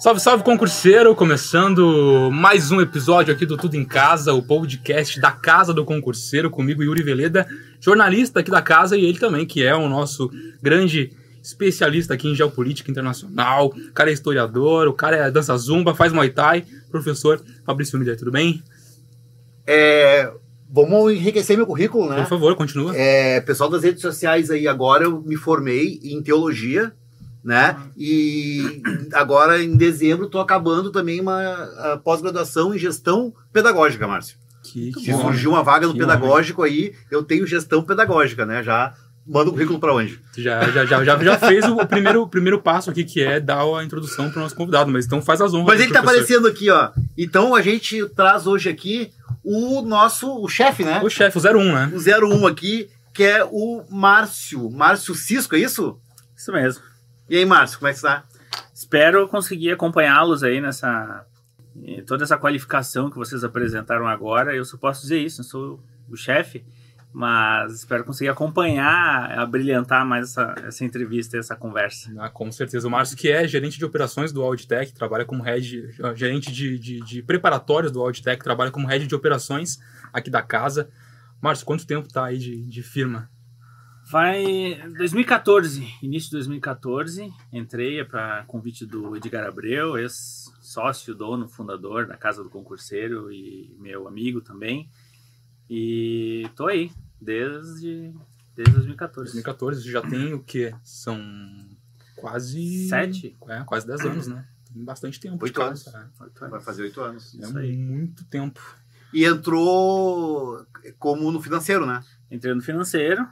Salve, salve, concurseiro! Começando mais um episódio aqui do Tudo em Casa, o podcast da Casa do Concurseiro, comigo, Yuri Veleda, jornalista aqui da casa, e ele também, que é o nosso grande especialista aqui em geopolítica internacional. O cara é historiador, o cara é dança zumba, faz muay thai. Professor Fabrício Miller, tudo bem? É, vamos enriquecer meu currículo, né? Por favor, continua. É, pessoal das redes sociais aí, agora eu me formei em teologia, né? E agora em dezembro estou acabando também uma pós-graduação em gestão pedagógica, Márcio. Que, que surgiu uma vaga no Que pedagógico aí, eu tenho gestão pedagógica, né? Já manda o currículo para onde? Já, já, já, já, já fez o primeiro, o primeiro passo aqui, que é dar a introdução para o nosso convidado, mas então faz as honras. Mas ele tá professor. aparecendo aqui, ó. Então a gente traz hoje aqui o nosso, o chefe, né? O chefe, o 01, né? O 01 aqui, que é o Márcio. Márcio Cisco, é isso? Isso mesmo. E aí, Márcio, como é que está? Espero conseguir acompanhá-los aí nessa. em toda essa qualificação que vocês apresentaram agora. Eu só posso dizer isso, não sou o chefe, mas espero conseguir acompanhar, abrilhantar mais essa, essa entrevista e essa conversa. Ah, com certeza. O Márcio, que é gerente de operações do Auditec, trabalha como head, gerente de, de, de preparatórios do Auditec, trabalha como head de operações aqui da casa. Márcio, quanto tempo tá aí de, de firma? Vai 2014, início de 2014, entrei para convite do Edgar Abreu, ex-sócio, dono, fundador da Casa do Concurseiro e meu amigo também. E tô aí desde, desde 2014. 2014 já tem o quê? São quase. Sete? É, quase 10 anos, né? Tem bastante tempo. Oito anos. Oito anos. Vai fazer oito anos. É, Isso é aí. muito tempo. E entrou como no financeiro, né? Entrei no financeiro,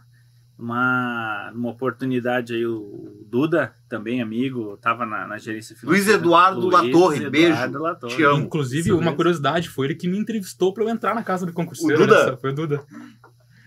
uma, uma oportunidade aí, o Duda, também amigo, estava na, na gerência financeira. Luiz Eduardo Luiz Latorre, Eduardo beijo. Latorre. Te amo. Inclusive, uma mesmo. curiosidade, foi ele que me entrevistou para eu entrar na casa do concurseiro. O Duda? né? Foi o Duda.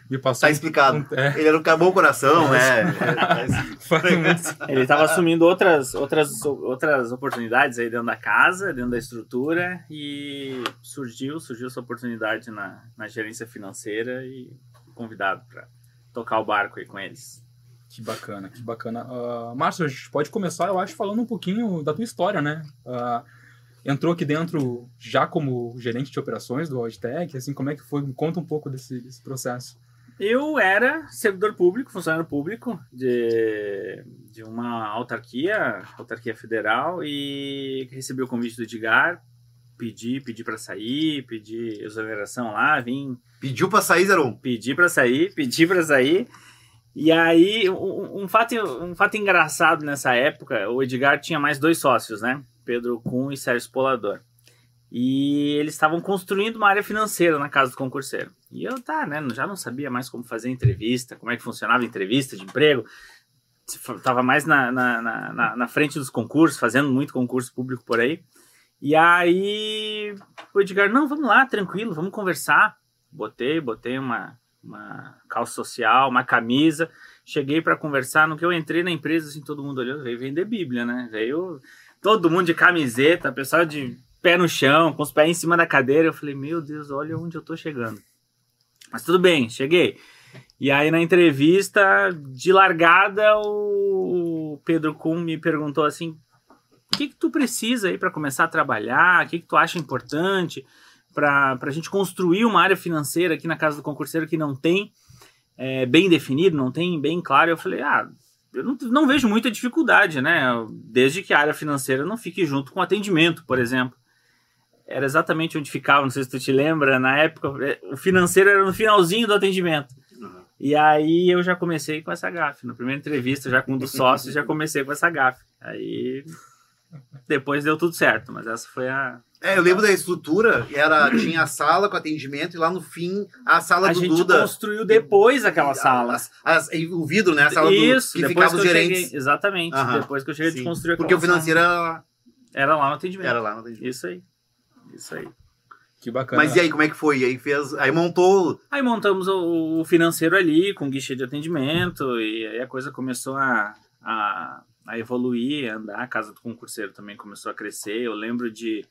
Me passou. Tá explicado. um- é, Ele era um bom coração, é. é. muito- Ele estava assumindo outras, outras, outras oportunidades aí dentro da casa, dentro da estrutura, e surgiu, surgiu essa oportunidade na, na gerência financeira e fui convidado para tocar o barco aí com eles. Que bacana, que bacana. Ah, Márcio, a gente pode começar, eu acho, falando um pouquinho da tua história, né? Ah, entrou aqui dentro já como gerente de operações do Auditec, assim, como é que foi? Conta um pouco desse, desse processo. Eu era servidor público, funcionário público de, de uma autarquia, autarquia federal, e recebi o convite do Edgar, pedi, pedi para sair, pedi exoneração lá, vim Pediu pra sair, Zeron. pedi para sair, pedi para sair. E aí, um, um fato, um fato engraçado nessa época, o Edgar tinha mais dois sócios, né? Pedro Kuhn e Sérgio Polador. E eles estavam construindo uma área financeira na casa do concurseiro. E eu, tá, né? Já não sabia mais como fazer entrevista, como é que funcionava entrevista de emprego. Tava mais na, na, na- na frente dos concursos, fazendo muito concurso público por aí. E aí, o Edgar, não, vamos lá, tranquilo, vamos conversar. Botei, botei uma, uma calça social, uma camisa. Cheguei para conversar. No que eu entrei na empresa, assim, todo mundo olhou, veio vender Bíblia, né? Veio todo mundo de camiseta, pessoal de pé no chão, com os pés em cima da cadeira. Eu falei, meu Deus, olha onde eu tô chegando. Mas tudo bem, cheguei. E aí na entrevista de largada, o Pedro Kuhn me perguntou assim: o que, que tu precisa aí para começar a trabalhar? O que, que tu acha importante para a gente construir uma área financeira aqui na casa do concurseiro que não tem é, bem definido, não tem bem claro? Eu falei: ah, eu não, não vejo muita dificuldade, né? Desde que a área financeira não fique junto com o atendimento, por exemplo. Era exatamente onde ficava, não sei se tu te lembra, na época, é, o financeiro era no finalzinho do atendimento. E aí eu já comecei com essa gafe. Na primeira entrevista, já com um dos sócios, já comecei com essa gafe. Aí depois deu tudo certo, mas essa foi a. É, eu lembro da estrutura, era, tinha a sala com atendimento e lá no fim a sala A do gente Duda. construiu depois aquela sala. As- as- o vidro, né? A sala Isso, do, que depois ficava que os eu gerentes. cheguei. Exatamente. Aham. Depois que eu cheguei, a Sim, gente construiu Porque o financeiro era, sala. Era lá no atendimento. era lá no atendimento. Isso aí. Isso aí. Que bacana. Mas e aí, como é que foi? E aí fez. Aí montou. Aí montamos o, o financeiro ali, com guichê de atendimento, e aí a coisa começou a, a, a evoluir, a andar. A casa do concurseiro também começou a crescer. Eu lembro de,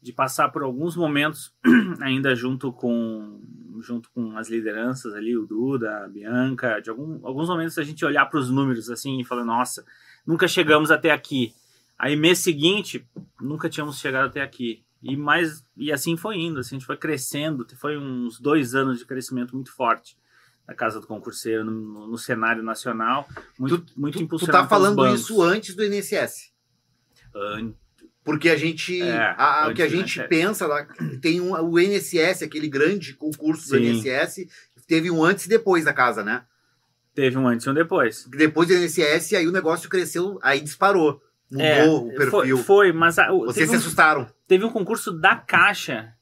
de passar por alguns momentos, ainda junto com, junto com as lideranças ali, o Duda, a Bianca, de algum, alguns momentos a gente olhar para os números assim e falar: nossa, nunca chegamos até aqui. Aí mês seguinte, nunca tínhamos chegado até aqui. E mais e assim foi indo, assim, a gente foi crescendo, foi uns dois anos de crescimento muito forte da casa do concurseiro no, no cenário nacional, muito, Tu- muito Tu, tu impulsionado tá falando isso antes do INSS. An- Porque a gente. É, a- o que a do gente pensa lá, tem um, o INSS, aquele grande concurso do Sim. INSS, teve um antes e depois da casa, né? Teve um antes e um depois. Depois do INSS, aí o negócio cresceu, aí disparou. Mudou É, o perfil. Foi, foi, mas a- Vocês se um, assustaram. teve um concurso da Caixa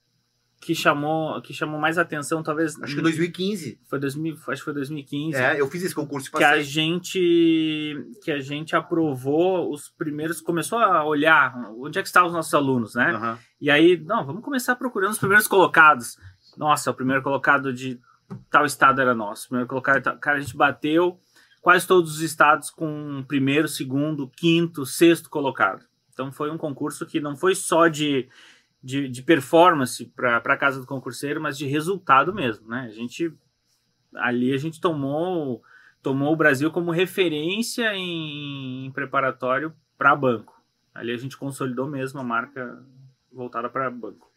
que chamou, que chamou mais atenção, talvez. Acho que 2015. foi 2000, acho que foi 2015. É, eu fiz esse concurso e que a gente que a gente aprovou os primeiros começou a olhar onde é que estavam os nossos alunos né Aham. e aí não vamos começar procurando os primeiros colocados nossa o primeiro colocado de tal estado era nosso o primeiro colocado tal- cara a gente bateu quase todos os estados com primeiro segundo quinto sexto colocado então foi um concurso que não foi só de de, de performance para a casa do concurseiro mas de resultado mesmo né a gente ali a gente tomou tomou o Brasil como referência em, em preparatório para banco. Ali a gente consolidou mesmo a marca voltada para banco.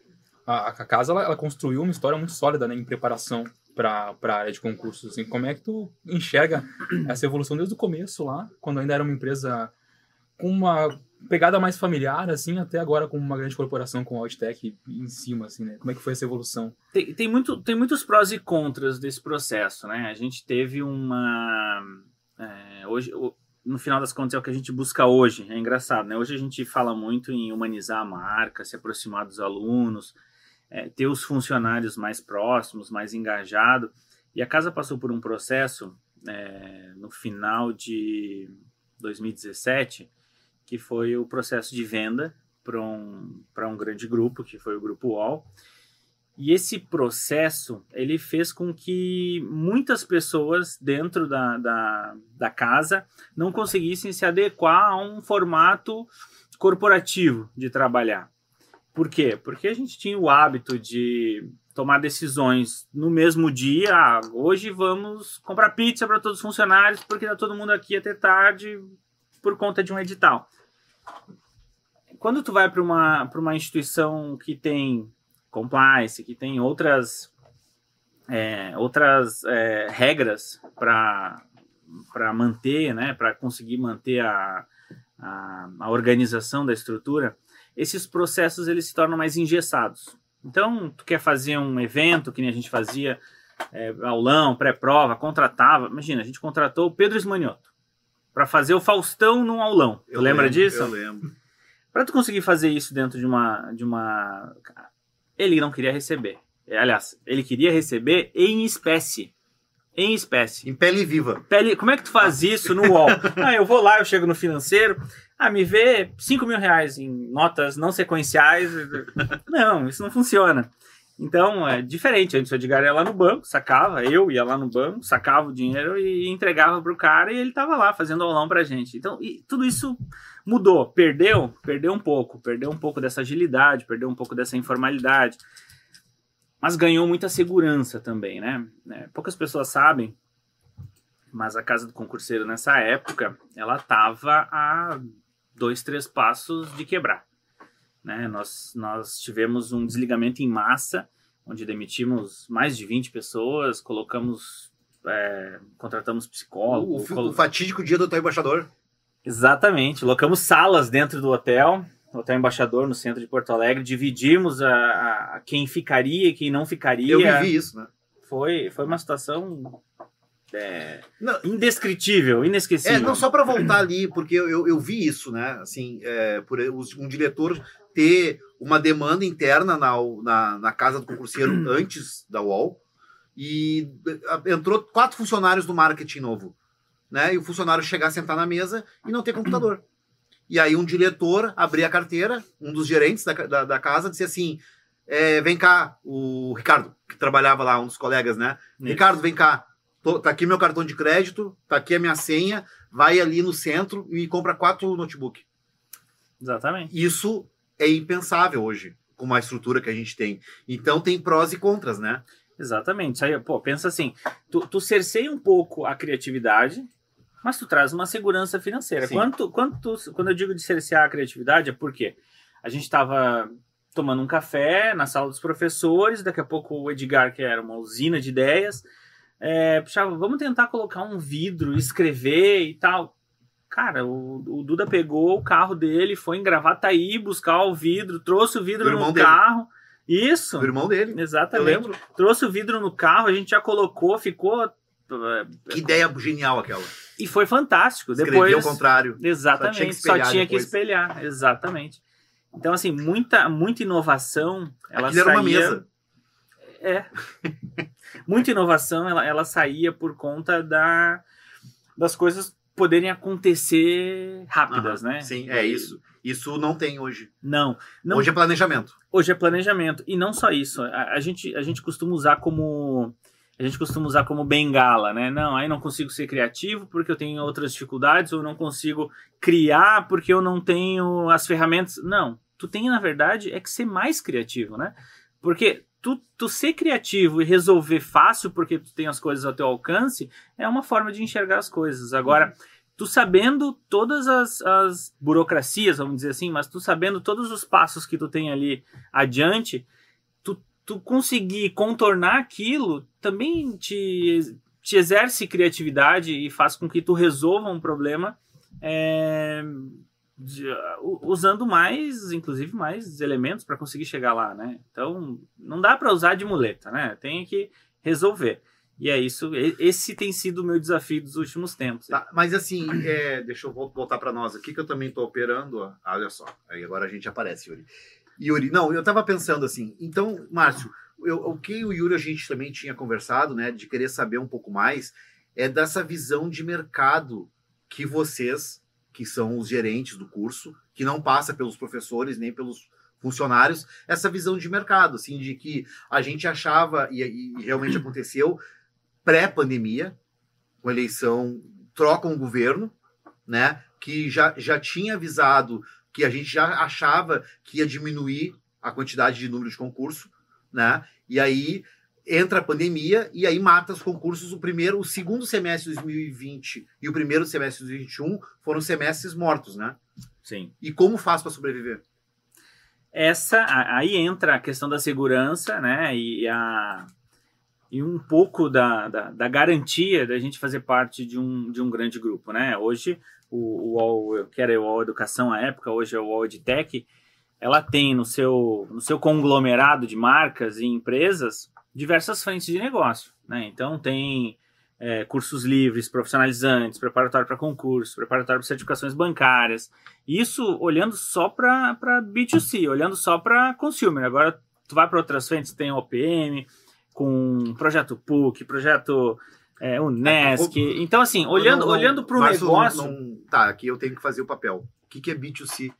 A, a casa ela, ela construiu uma história muito sólida né, em preparação para a área de concursos. Assim. Como é que tu enxerga essa evolução desde o começo lá, quando ainda era uma empresa com uma pegada mais familiar, assim, até agora com uma grande corporação com o Audtech em cima, assim, né? Como é que foi essa evolução? Tem, tem, muito, tem muitos prós e contras desse processo, né? A gente teve uma. é, hoje, no final das contas, é o que a gente busca hoje. É engraçado, né? Hoje a gente fala muito em humanizar a marca, se aproximar dos alunos, é, ter os funcionários mais próximos, mais engajados. E a casa passou por um processo é, no final de 2017, que foi o processo de venda para um, um grande grupo, que foi o Grupo UOL. E esse processo, ele fez com que muitas pessoas dentro da, da, da casa não conseguissem se adequar a um formato corporativo de trabalhar. Por quê? Porque a gente tinha o hábito de tomar decisões no mesmo dia. Ah, hoje vamos comprar pizza para todos os funcionários porque está todo mundo aqui até tarde por conta de um edital. Quando tu vai para uma, para uma instituição que tem compliance, que tem outras, é, outras é, regras para manter, né, para conseguir manter a, a, a organização da estrutura, esses processos eles se tornam mais engessados. Então, tu quer fazer um evento, que nem a gente fazia, é, aulão, pré-prova, contratava. Imagina, a gente contratou o Pedro Esmanioto para fazer o Faustão num aulão. Tu Eu lembra lembro, disso? Eu lembro. Para tu conseguir fazer isso dentro de uma, de uma. Ele não queria receber. Aliás, ele queria receber em espécie. Em espécie. Em pele viva. Pele, como é que tu faz isso no UOL? ah, eu vou lá, eu chego no financeiro. Ah, me vê 5 mil reais em notas não sequenciais. Não, isso não funciona. Então, é diferente. Antes o Edgar ia lá no banco, sacava, eu ia lá no banco, sacava o dinheiro e entregava pro cara e ele tava lá fazendo aulão pra gente. Então, tudo isso mudou. Perdeu? Perdeu um pouco. Perdeu um pouco dessa agilidade, perdeu um pouco dessa informalidade. Mas ganhou muita segurança também, né? É, poucas pessoas sabem, mas a casa do concurseiro nessa época, ela estava a dois, três passos de quebrar. Né? Nós, nós tivemos um desligamento em massa, onde demitimos mais de 20 pessoas, colocamos, é, contratamos psicólogo. O, colo- o fatídico dia do hotel embaixador. Exatamente, colocamos salas dentro do hotel, Hotel Embaixador no centro de Porto Alegre, dividimos a, a- quem ficaria e quem não ficaria. Eu vivi isso, né? Foi, foi uma situação é, Não. indescritível, inesquecível. É, não só para voltar ali, porque eu, eu, eu vi isso, né? Assim, é, por um diretor ter uma demanda interna na, na, na casa do concurseiro antes da UOL e entrou quatro funcionários do marketing novo, né? E o funcionário chegar, sentar na mesa e não ter computador. E aí um diretor abrir a carteira, um dos gerentes da, da, da casa, disse assim, é, vem cá, o Ricardo, que trabalhava lá, um dos colegas, né? Isso. Ricardo, vem cá. Tô- tá aqui meu cartão de crédito, tá aqui a minha senha, vai ali no centro e compra quatro notebook. Exatamente. Isso é impensável hoje, com uma estrutura que a gente tem. Então tem prós e contras, né? Exatamente. Aí, pô, pensa assim, tu, tu cerceia um pouco a criatividade, mas tu traz uma segurança financeira. Sim. Quanto, quanto, quando eu digo de cercear a criatividade, é porque a gente estava tomando um café na sala dos professores, daqui a pouco o Edgar, que era uma usina de ideias, é, puxava, vamos tentar colocar um vidro, escrever e tal. Cara, o, o Duda pegou o carro dele, foi em Gravataí buscar o vidro, trouxe o vidro no dele. carro. Isso, Do irmão dele. Eu exatamente. lembro. Trouxe o vidro no carro, a gente já colocou, ficou. eh, Que ideia genial aquela. E foi fantástico. Escrevia Depois, ao contrário. Exatamente, Só tinha que só espelhar tinha que depois. espelhar, exatamente. Então, assim, muita, muita inovação. Ela Aquilo era uma saía- mesa. É. muita inovação, ela, ela saía por conta da, das coisas poderem acontecer rápidas, Aham, né? Sim, é isso. Isso não tem hoje. Não, não Hoje é planejamento. Hoje é planejamento. E não só isso. A, a gente, a gente costuma usar como. A gente costuma usar como bengala, né? Não, aí não consigo ser criativo porque eu tenho outras dificuldades, ou não consigo criar porque eu não tenho as ferramentas. Não. Tu tem, na verdade, é que ser mais criativo, né? Porque tu, tu ser criativo e resolver fácil porque tu tem as coisas ao teu alcance é uma forma de enxergar as coisas. Agora, tu sabendo todas as, as burocracias, vamos dizer assim, mas tu sabendo todos os passos que tu tem ali adiante, tu, tu conseguir contornar aquilo também te, te exerce criatividade e faz com que tu resolva um problema é, de- u- usando mais, inclusive mais elementos para conseguir chegar lá, né? Então não dá para usar de muleta, né? Tem que resolver. E é isso. Esse tem sido o meu desafio dos últimos tempos. Tá, mas assim, é, deixa eu vol- voltar para nós aqui, que eu também estou operando. ó. Ah, olha só, aí agora a gente aparece, Yuri. Yuri, não, eu estava pensando assim, então, Márcio, eu- o que o Yuri a gente também tinha conversado, né, de querer saber um pouco mais, é dessa visão de mercado que vocês, que são os gerentes do curso, que não passa pelos professores nem pelos funcionários, essa visão de mercado, assim, de que a gente achava, e, e realmente aconteceu, pré-pandemia, com eleição, trocam o governo, né? Que já, já tinha avisado que a gente já achava que ia diminuir a quantidade de número de concurso, né? E aí entra a pandemia e aí mata os concursos. O primeiro, o segundo semestre de 2020 e o primeiro semestre de 2021 foram semestres mortos, né? Sim. E como faz para sobreviver? essa aí entra a questão da segurança, né? E a e um pouco da, da, da garantia da gente fazer parte de um, de um grande grupo, né? Hoje o, o UOL, que era o UOL Educação à época, hoje é o UOL EdTech, ela tem no seu, no seu conglomerado de marcas e empresas diversas frentes de negócio, né? Então tem é, cursos livres, profissionalizantes, preparatório para concurso, preparatório para certificações bancárias, isso olhando só para B2C, olhando só para consumer. Agora, tu vai para outras frentes, tem OPM, com projeto PUC, projeto é, Unesc. Então, assim, olhando, Não, não, olhando para o negócio. não- tá, aqui eu tenho que fazer o papel. O que, que é B2C?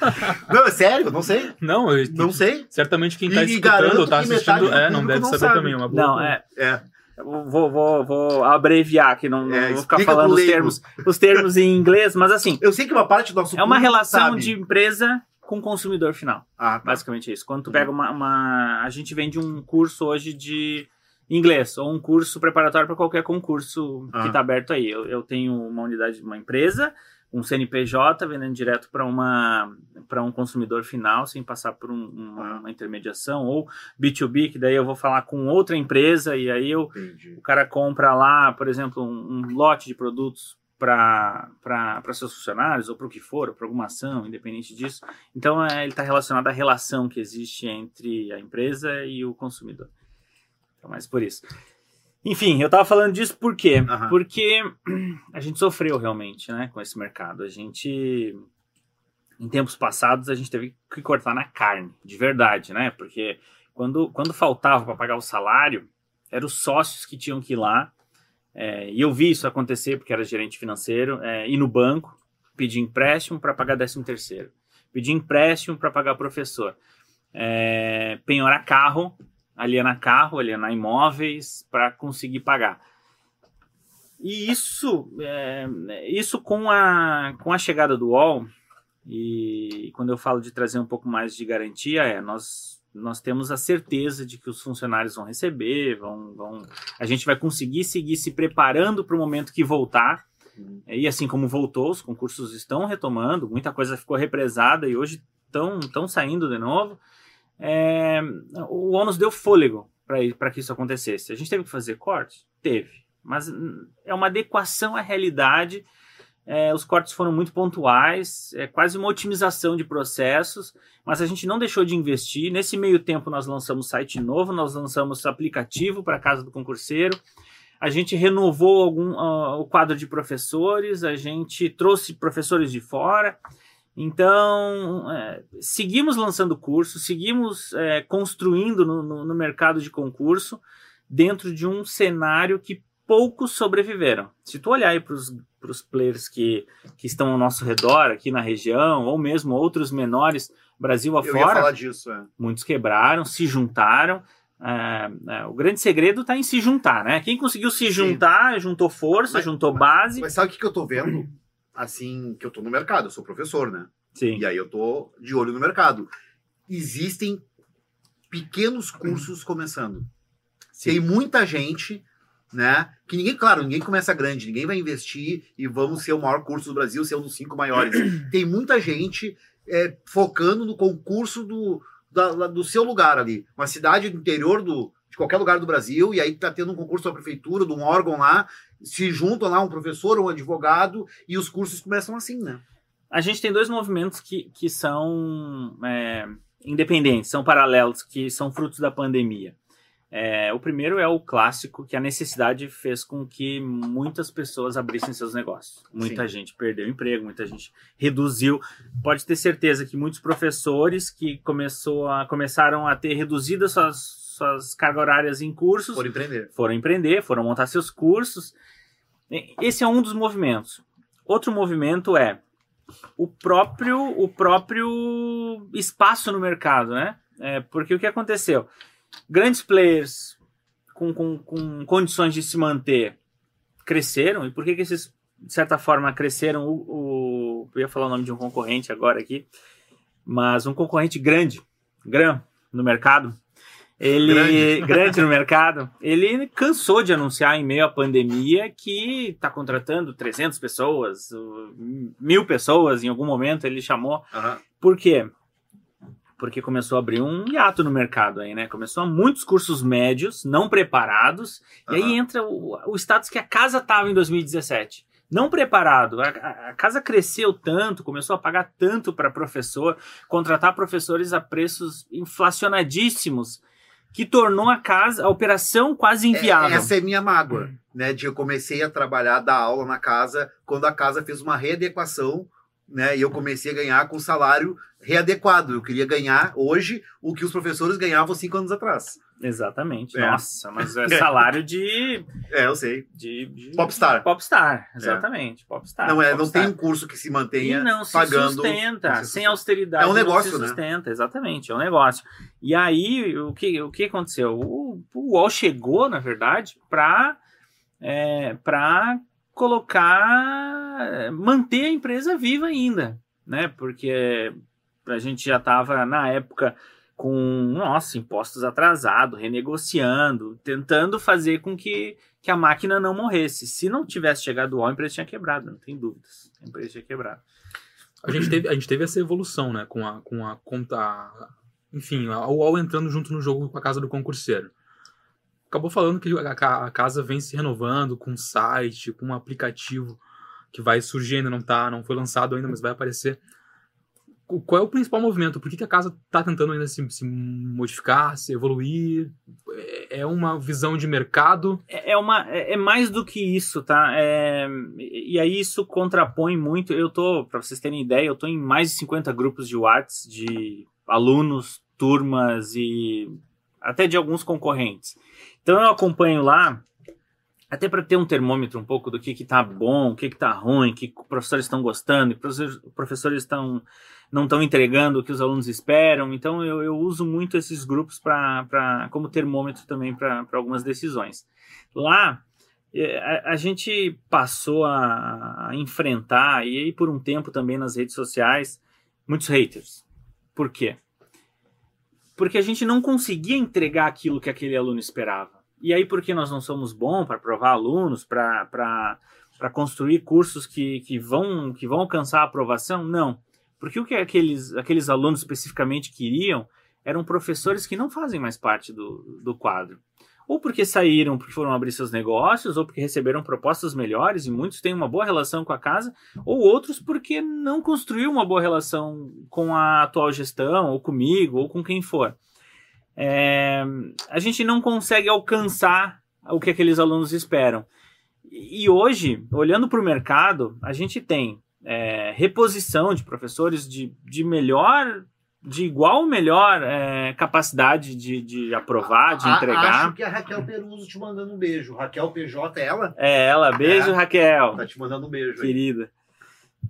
não, é sério, não sei. Não, eu- Não sei. certamente quem tá E- escutando ou tá assistindo do é, não deve não saber sabe. também. é Uma boa Não, é. É. Vou, vou, vou abreviar aqui, não, não É, vou ficar falando os termos, os termos em inglês, mas assim, Eu sei que uma parte do nosso é uma relação sabe. de empresa com consumidor final. Ah, tá. Basicamente é isso. Quando tu pega uma, uma- A gente vende um curso hoje de inglês, ou um curso preparatório para qualquer concurso Ah. que está aberto aí. Eu, eu tenho uma unidade, uma empresa, um CNPJ vendendo direto para uma para um consumidor final, sem passar por um- uma, uma intermediação, ou B2B, que daí eu vou falar com outra empresa e aí eu Entendi. o cara compra lá, por exemplo, um, um lote de produtos para seus funcionários ou para o que for, para alguma ação, independente disso. Então, é, ele está relacionado à relação que existe entre a empresa e o consumidor. Então, mais por isso. Enfim, eu estava falando disso por quê? Aham. Porque a gente sofreu realmente né, com esse mercado. A gente, em tempos passados, a gente teve que cortar na carne, de verdade, né? Porque quando, quando faltava para pagar o salário, eram os sócios que tinham que ir lá. é, e eu vi isso acontecer porque era gerente financeiro, é, ir no banco, pedir empréstimo para pagar 13 terceiro, pedir empréstimo para pagar professor, é, penhorar carro, alienar carro, alienar imóveis para conseguir pagar. E isso, é, isso com, a, com a chegada do UOL, e quando eu falo de trazer um pouco mais de garantia, é nós nós temos a certeza de que os funcionários vão receber, vão, vão a gente vai conseguir seguir se preparando para o momento que voltar. E assim como voltou, os concursos estão retomando, muita coisa ficou represada e hoje estão, estão saindo de novo. É, o ONU deu fôlego para que isso acontecesse. A gente teve que fazer cortes? Teve. Mas é uma adequação à realidade. É, os cortes foram muito pontuais, é quase uma otimização de processos, mas a gente não deixou de investir. Nesse meio tempo, nós lançamos site novo, nós lançamos aplicativo para a Casa do Concurseiro, a gente renovou algum, uh, o quadro de professores, a gente trouxe professores de fora. Então, é, seguimos lançando cursos, seguimos é, construindo no, no, no, mercado de concurso dentro de um cenário que poucos sobreviveram. Se tu olhar aí para os players que, que estão ao nosso redor, aqui na região, ou mesmo outros menores, Brasil afora, disso, é. muitos quebraram, se juntaram. É, é, o grande segredo está em se juntar, né? Quem conseguiu se juntar, Sim. juntou força, mas, juntou base. Mas sabe o que, que eu estou vendo? Assim, que eu tô no mercado, eu sou professor, né? Sim. E aí eu tô de olho no mercado. Existem pequenos cursos começando. Sim. Tem muita gente, né? Que ninguém, claro, ninguém começa grande, ninguém vai investir e vamos ser o maior curso do Brasil, ser um dos cinco maiores. Tem muita gente é, focando no concurso do, da, do seu lugar ali. Uma cidade do interior do, de qualquer lugar do Brasil, e aí tá tendo um concurso da prefeitura, de um órgão lá, se juntam lá um professor ou um advogado e os cursos começam assim, né? A gente tem dois movimentos que, que são é, independentes, são paralelos, que são frutos da pandemia. É, o primeiro é o clássico, que a necessidade fez com que muitas pessoas abrissem seus negócios. Muita Sim. gente perdeu emprego, muita gente reduziu. Pode ter certeza que muitos professores que começou a, começaram a ter reduzidas suas suas cargas horárias em cursos. Foram empreender. Foram empreender, foram montar seus cursos. Esse é um dos movimentos. Outro movimento é o próprio, o próprio espaço no mercado, né? É, porque o que aconteceu? Grandes players com, com, com condições de se manter cresceram. E por que, que esses, de certa forma, cresceram? O, o, eu ia falar o nome de um concorrente agora aqui, mas um concorrente grande, grande no mercado, ele grande. grande. no mercado, ele cansou de anunciar em meio à pandemia que está contratando 300 pessoas, mil pessoas em algum momento ele chamou. Uhum. Por quê? Porque começou a abrir um hiato no mercado aí, né? Começou a muitos cursos médios, não preparados, uhum. e aí entra o, o status que a casa estava em 2017 não preparado. A, a, casa cresceu tanto, começou a pagar tanto para professor, contratar professores a preços inflacionadíssimos que tornou a casa, a operação quase é, inviável. essa é minha mágoa, né? De eu comecei a trabalhar, dar aula na casa, quando a casa fez uma readequação, né? E eu comecei a ganhar com salário readequado. Eu queria ganhar hoje o que os professores ganhavam cinco anos atrás. Exatamente. É. Nossa, mas é salário de. É, eu sei. De, de... Popstar. Popstar, exatamente. É. Popstar. Não, é, Popstar. não tem um curso que se mantenha e não pagando. Se sustenta, sem austeridade. É um negócio, não se né? sustenta, né? exatamente, é um negócio. E aí, o que, o que aconteceu? O, o UOL chegou, na verdade, para é, para colocar. manter a empresa viva ainda, né? Porque a gente já estava, na época com, nossa, impostos atrasados, renegociando, tentando fazer com que, que a máquina não morresse. Se não tivesse chegado o a empresa tinha quebrado, não tem dúvidas. A empresa tinha quebrado. A gente teve, a gente teve essa evolução, né? Com a, com a conta. Enfim, a UOL entrando junto no jogo com a casa do concurseiro. Acabou falando que a, a casa vem se renovando com site, com um aplicativo que vai surgir ainda, não tá, não foi lançado ainda, mas vai aparecer qual é o principal movimento? Por que, que a casa está tentando ainda se, se, modificar, se evoluir? É, é uma visão de mercado? É, é, uma, é, é mais do que isso, tá? É, e aí isso contrapõe muito. Eu tô, para vocês terem ideia, eu tô em mais de 50 grupos de WhatsApp de alunos, turmas e até de alguns concorrentes. Então eu acompanho lá até para ter um termômetro um pouco do que que tá bom, o que que tá ruim, que professores estão gostando, que professores estão não estão entregando o que os alunos esperam. Então eu, eu uso muito esses grupos para como termômetro também para algumas decisões. Lá é, a, a, gente passou a, a enfrentar, e aí por um tempo também nas redes sociais, muitos haters. Por quê? porque a gente não conseguia entregar aquilo que aquele aluno esperava. E aí, porque nós não somos bons para provar alunos, para construir cursos que, que, vão, que vão alcançar a aprovação? Não. Porque o que aqueles, aqueles alunos especificamente queriam eram professores que não fazem mais parte do, do quadro. Ou porque saíram, porque foram abrir seus negócios, ou porque receberam propostas melhores, e muitos têm uma boa relação com a casa, ou outros porque não construiu uma boa relação com a atual gestão, ou comigo, ou com quem for. É, a gente não consegue alcançar o que aqueles alunos esperam. E hoje, olhando para o mercado, a gente tem é, reposição de professores de, de melhor de igual ou melhor é, capacidade de, de aprovar, de entregar. Acho que a Raquel Peruso te mandando um beijo. Raquel PJ, é ela? É ela. Beijo, é. Raquel. Tá te mandando um beijo. Querida.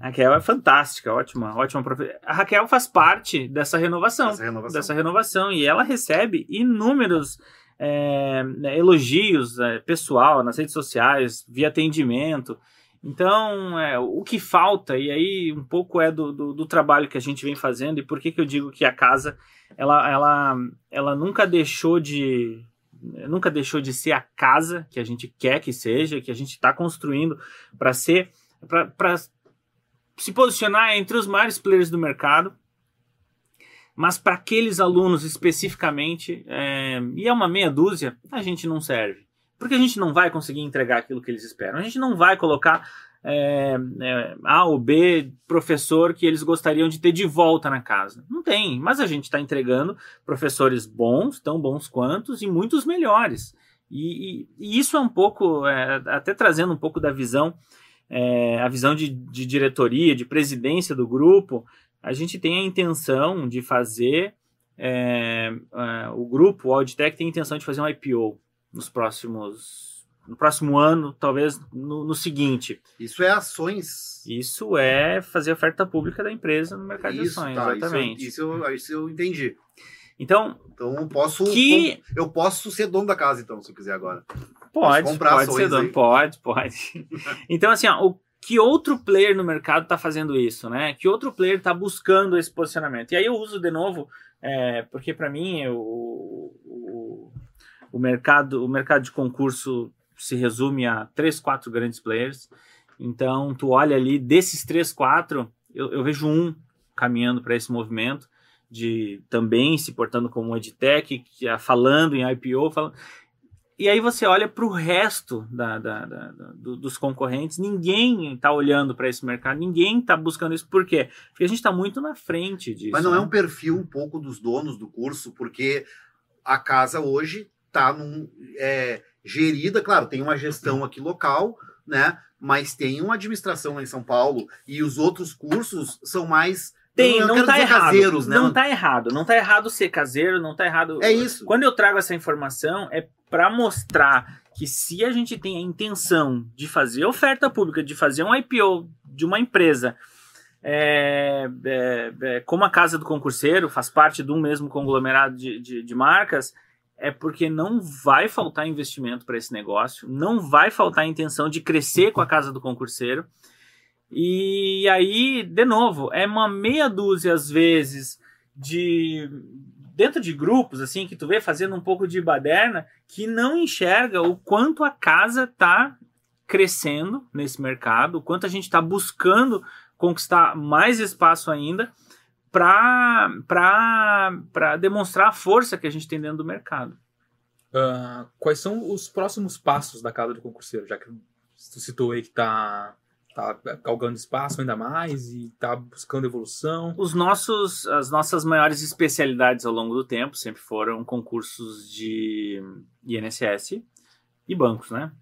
A Raquel é fantástica, ótima, ótima professora. A Raquel faz parte dessa renovação, dessa renovação, dessa renovação e ela recebe inúmeros é, elogios é, pessoal nas redes sociais, via atendimento. Então, é, o que falta, e aí um pouco é do, do, do, trabalho que a gente vem fazendo, e por que, que eu digo que a casa, ela, ela, ela nunca deixou de nunca deixou de ser a casa que a gente quer que seja, que a gente está construindo para ser, para se posicionar entre os maiores players do mercado, mas para aqueles alunos especificamente, é, e é uma meia dúzia, a gente não serve. Porque a gente não vai conseguir entregar aquilo que eles esperam. A gente não vai colocar é, é, A ou B professor que eles gostariam de ter de volta na casa. Não tem, mas a gente está entregando professores bons, tão bons quantos, e muitos melhores. E, e, e isso é um pouco, é, até trazendo um pouco da visão, é, a visão de, de diretoria, de presidência do grupo, a gente tem a intenção de fazer, é, é, o grupo, o Auditec tem a intenção de fazer um IPO nos próximos no próximo ano, talvez no, no, seguinte. Isso é ações. Isso é fazer oferta pública da empresa no mercado isso, de ações, tá, exatamente. Isso, isso, eu, isso eu entendi. Então, então posso que... eu posso ser dono da casa então, se eu quiser agora. Pode, pode ser dono, aí. pode, pode. então assim, ó, o que outro player no mercado está fazendo isso, né? Que outro player está buscando esse posicionamento? E aí eu uso de novo, é, porque para mim o, o, o mercado, o mercado de concurso se resume a três, quatro grandes players. Então, tu olha ali, desses três, quatro, eu, eu vejo um caminhando para esse movimento de também se portando como um edtech, que, falando em IPO, falando... E aí você olha para o resto da, da, da, do, dos concorrentes, ninguém está olhando para esse mercado, ninguém está buscando isso. Por quê? Porque a gente está muito na frente disso. Mas não né? é um perfil um pouco dos donos do curso, porque a casa hoje está é, gerida, claro, tem uma gestão aqui local, né? Mas tem uma administração lá em São Paulo e os outros cursos são mais tem, não, não tá errado. Caseiros, né? Não tá errado. Não tá errado ser caseiro, não tá errado. É isso. Quando eu trago essa informação, é para mostrar que se a gente tem a intenção de fazer oferta pública, de fazer um IPO de uma empresa, é, é, é, como a Casa do Concurseiro faz parte de um mesmo conglomerado de, de, de marcas, é porque não vai faltar investimento para esse negócio, não vai faltar a intenção de crescer com a casa do concurseiro. E aí, de novo, é uma meia dúzia às vezes de dentro de grupos assim que tu vê fazendo um pouco de baderna que não enxerga o quanto a casa está crescendo nesse mercado, o quanto a gente está buscando conquistar mais espaço ainda para demonstrar a força que a gente tem dentro do mercado. Uh, quais são os próximos passos da casa do concurseiro, já que você citou aí que está tá galgando espaço ainda mais e está buscando evolução? Os nossos, as nossas maiores especialidades ao longo do tempo sempre foram concursos de INSS e bancos, né?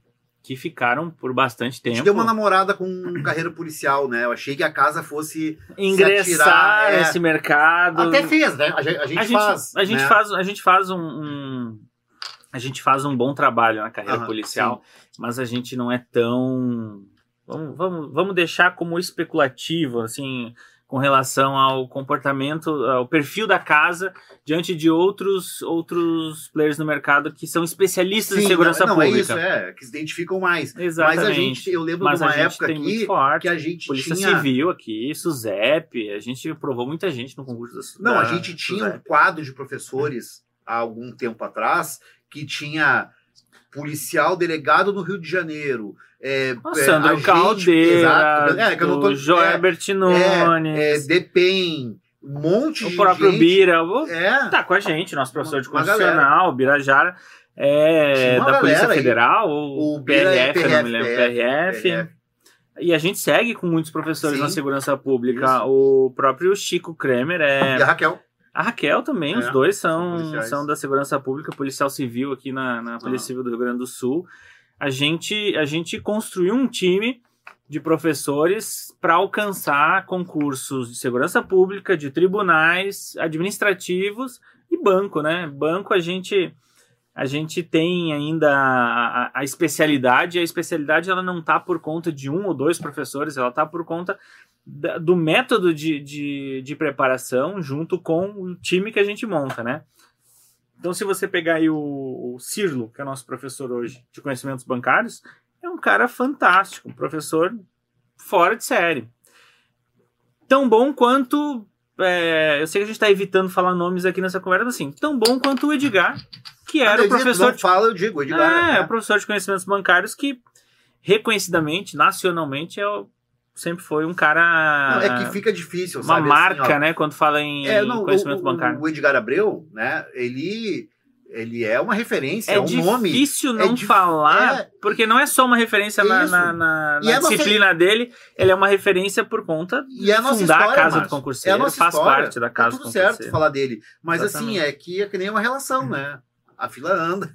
que ficaram por bastante tempo. A gente deu uma namorada com carreira policial, né? Eu achei que a casa fosse ingressar é. nesse mercado. Até fez, né? A gente, a gente, a faz. a gente né? faz, a gente faz um, um, a gente faz um bom trabalho na carreira uhum, policial, sim. mas a gente não é tão vamos, vamos, vamos deixar como especulativo, assim, com relação ao comportamento, ao perfil da casa diante de outros outros players no mercado que são especialistas Sim, em segurança não, não, pública. é isso, é, que se identificam mais. Exatamente. Mas a gente, eu lembro Mas de uma época aqui forte, que a gente Polícia tinha. Civil aqui, SUSEP, a gente provou muita gente no concurso da Não, da a gente tinha um SUSEP. quadro de professores há algum tempo atrás que tinha policial delegado no Rio de Janeiro. É, O é, Sandro agente- Caldeira, exato, é, que eu não tô- o Joerbert Nunes, é, DPEM, um monte o de próprio gente. Bira, o- É, tá com a gente, nosso professor de constitucional, Birajara, é, Tinha uma da Polícia aí. Federal, ou O Bira é PRF, eu não me lembro, PRF, PRF. E a gente segue com muitos professores Sim. na segurança pública. Isso. O próprio Chico Kremer é. E a Raquel. A Raquel também, É, os dois são são, são da segurança pública, policial civil aqui na, na Polícia Ah. Civil do Rio Grande do Sul. A gente, a gente construiu um time de professores para alcançar concursos de segurança pública, de tribunais, administrativos e banco, né? Banco a gente a gente tem ainda a, a- a especialidade, e a especialidade ela não está por conta de um ou dois professores, ela está por conta do método de, de, de preparação junto com o time que a gente monta, né? Então, se você pegar aí o, o Cirlo, que é nosso professor hoje de conhecimentos bancários, é um cara fantástico, um professor fora de série. Tão bom quanto. é, eu sei que a gente está evitando falar nomes aqui nessa conversa, assim, tão bom quanto o Edgar, que era o eu digo, professor Não fala, eu digo, Edgar. é, né? o professor de conhecimentos bancários que reconhecidamente, nacionalmente, é o- sempre foi um cara. Não, é que fica difícil, uma sabe? marca, assim, ó. né? Quando fala em É, não, conhecimento o, bancário. O Edgar Abreu, né? Ele, ele é uma referência, é, É um nome. difícil não dif- falar, é. porque não é só uma referência na, na, na- na é nossa- disciplina dele, ele é uma referência por conta E é nossa fundar história, a casa Márcio. do concurseiro, É a nossa faz história. parte da Tá casa tudo do certo concurseiro. falar dele. Mas Exatamente. assim, é que é que nem uma relação, né? A fila anda.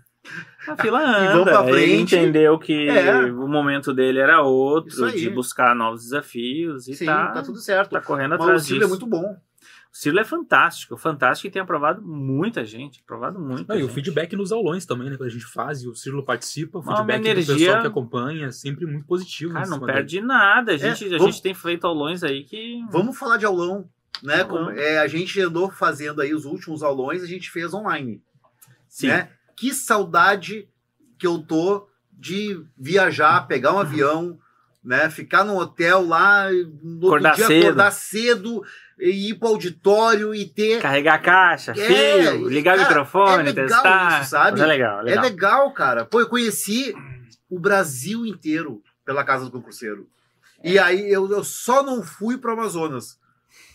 A fila vamos anda, ele frente. entendeu que É. o momento dele era outro, de buscar novos desafios e Sim, tá, tá tudo certo. tá correndo Mas atrás o Ciro disso. é muito bom. O Cirilo é fantástico, fantástico e tem aprovado muita gente, aprovado muita Não, e o feedback nos aulões também, né? Quando a gente faz e o Círilo participa, o Uma feedback do energia- pessoal que acompanha é sempre muito positivo. Cara, não perde nada. A gente, a vamos- gente tem feito aulões aí que. Vamos falar de aulão. Né? Aulão. Como- é, a gente andou fazendo aí os últimos aulões, a gente fez online. Sim. Né? Que saudade que eu tô de viajar, pegar um avião, né? Ficar no hotel lá, no Acordar dia cedo. acordar cedo e ir pro auditório e ter. Carregar a caixa, É, fio, ligar cara, o microfone, é legal testar. isso, sabe? É legal, é É legal. legal, cara. Pô, eu conheci o Brasil inteiro pela Casa do Concurseiro. E aí eu, eu só não fui pro Amazonas.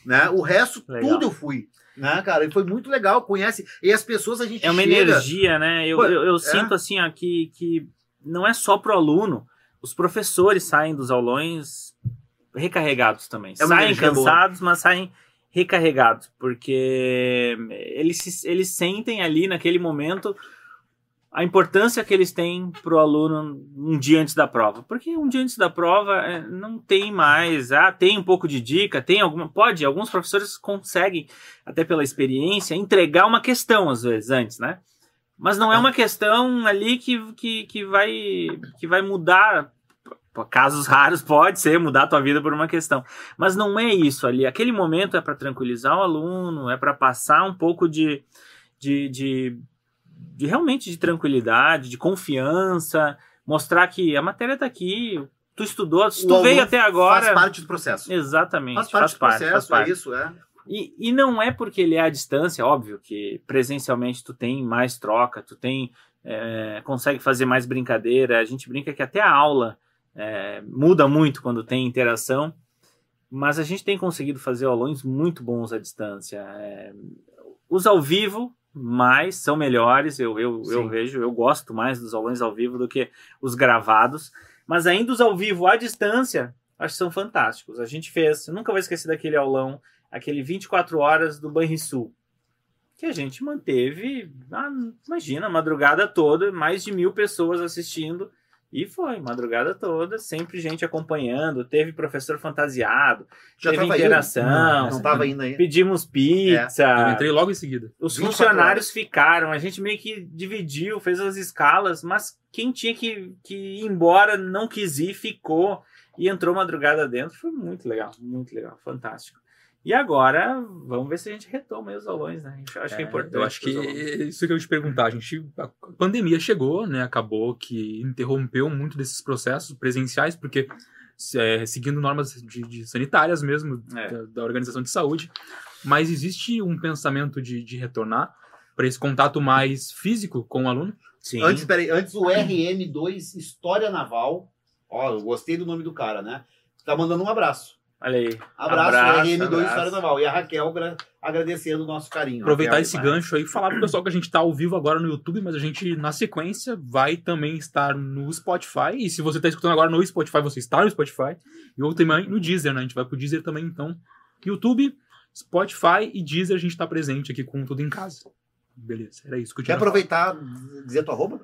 Né? O resto, Legal. tudo eu fui. Né, cara? E foi muito legal. Conhece. E as pessoas a gente É uma chega... energia, né? Eu, Pô, eu, eu é. sinto assim ó, que, que não é só pro aluno, os professores saem dos aulões recarregados também. É saem energia boa. cansados, mas saem recarregados, porque eles, eles sentem ali naquele momento a importância que eles têm pro aluno um dia antes da prova. Porque um dia antes da prova é, não tem mais, ah, tem um pouco de dica, tem alguma, pode, alguns professores conseguem, até pela experiência, entregar uma questão às vezes antes, né? Mas não é uma questão ali que, que, que, vai, que vai mudar. Casos raros pode ser mudar a tua vida por uma questão. Mas não é isso ali. Aquele momento é para tranquilizar o aluno, é para passar um pouco de, de, de, de realmente de tranquilidade, de confiança, mostrar que a matéria está aqui, tu estudou, se tu veio até agora. Faz parte do processo. Exatamente, Faz parte do processo, faz parte. é isso, é. E, e não é porque ele é à distância, óbvio que presencialmente tu tem mais troca, tu tem é, consegue fazer mais brincadeira. A gente brinca que até a aula é, muda muito quando tem interação, mas a gente tem conseguido fazer aulões muito bons à distância. É, os ao vivo, mais são melhores, eu, eu, eu vejo, eu gosto mais dos aulões ao vivo do que os gravados, mas ainda os ao vivo à distância, acho que são fantásticos. A gente fez, nunca vou esquecer daquele aulão aquele 24 horas do Banrisul, que a gente manteve, ah, imagina, a madrugada toda, mais de mil pessoas assistindo, e foi, madrugada toda, sempre gente acompanhando, teve professor fantasiado, Já teve tava indo? interação, Não, Não tava indo aí. pedimos pizza, Eu entrei logo em seguida. os 24 funcionários ficaram, a gente meio que dividiu, fez as escalas, mas quem tinha que, que ir embora não quis ir, ficou e entrou madrugada dentro. Foi muito legal, muito legal, fantástico. E agora, vamos ver se a gente retoma aí os aulões, né? Eu acho que é É, importante. Eu acho que alunos. isso que eu ia te perguntar. A gente, a pandemia chegou, né? Acabou que interrompeu muito desses processos presenciais, porque é, seguindo normas de, de sanitárias mesmo É. da, da organização de saúde. Mas existe um pensamento de, de retornar para esse contato mais físico com o aluno? Sim. Antes, peraí, antes o RM2 História Naval. Ó, eu gostei do nome do cara, né? Tá mandando um abraço. Olha aí. Abraço, Abraço, RM2 abraço. História Naval. E a Raquel gra- agradecendo o nosso carinho. Aproveitar Raquel, esse demais. gancho aí e falar pro pessoal que a gente tá ao vivo agora no YouTube, mas a gente, na sequência, vai também estar no Spotify. E se você tá escutando agora no Spotify, você está no Spotify. E ou também no Deezer, né? A gente vai pro Deezer também, então. YouTube, Spotify e Deezer, a gente tá presente aqui com tudo em casa. Beleza, era isso que eu Quer aproveitar e dizer tua arroba?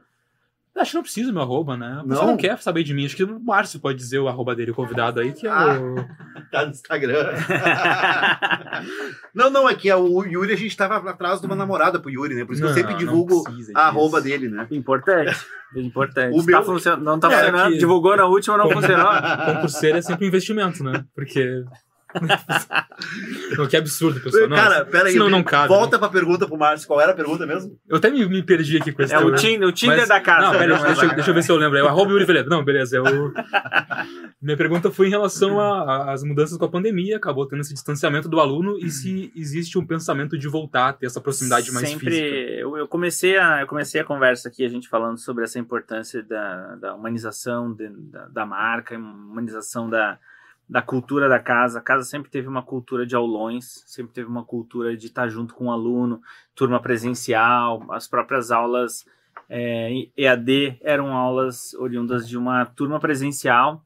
Acho que não precisa meu arroba, né? A pessoa Não? não quer saber de mim. Acho que o Márcio pode dizer o arroba dele, o convidado aí, que é Ah. o. Tá no Instagram. não, não, é que o Yuri, a gente tava atrás de uma namorada pro Yuri, né? Por isso que eu Não, sempre não divulgo precisa a arroba disso. dele, né? Importante. Importante. O Tá meu- Não tá É, funcionando. que- Divulgou na última, não funcionou. Concurseiro é sempre um investimento, né? Porque. não, que absurdo, pessoal. Não, Cara, peraí. senão não cabe. Volta pra pergunta pro Márcio. Qual era a pergunta mesmo? Eu até me, me perdi aqui com esse É o Tinder, o Tinder Mas- da casa. Não, pera, deixa, eu- deixa eu ver se eu lembro. É o arroba Yuri Veleda. Não, beleza. É o... Minha pergunta foi em relação às mudanças com a pandemia. Acabou tendo esse distanciamento do aluno e se existe um pensamento de voltar a ter essa proximidade mais sempre física. eu, eu comecei a eu comecei a conversa aqui a gente falando sobre essa importância da, da humanização de- da, da marca humanização da, da cultura da casa a casa sempre teve uma cultura de aulões sempre teve uma cultura de estar junto com o aluno turma presencial as próprias aulas é, EAD eram aulas oriundas de uma turma presencial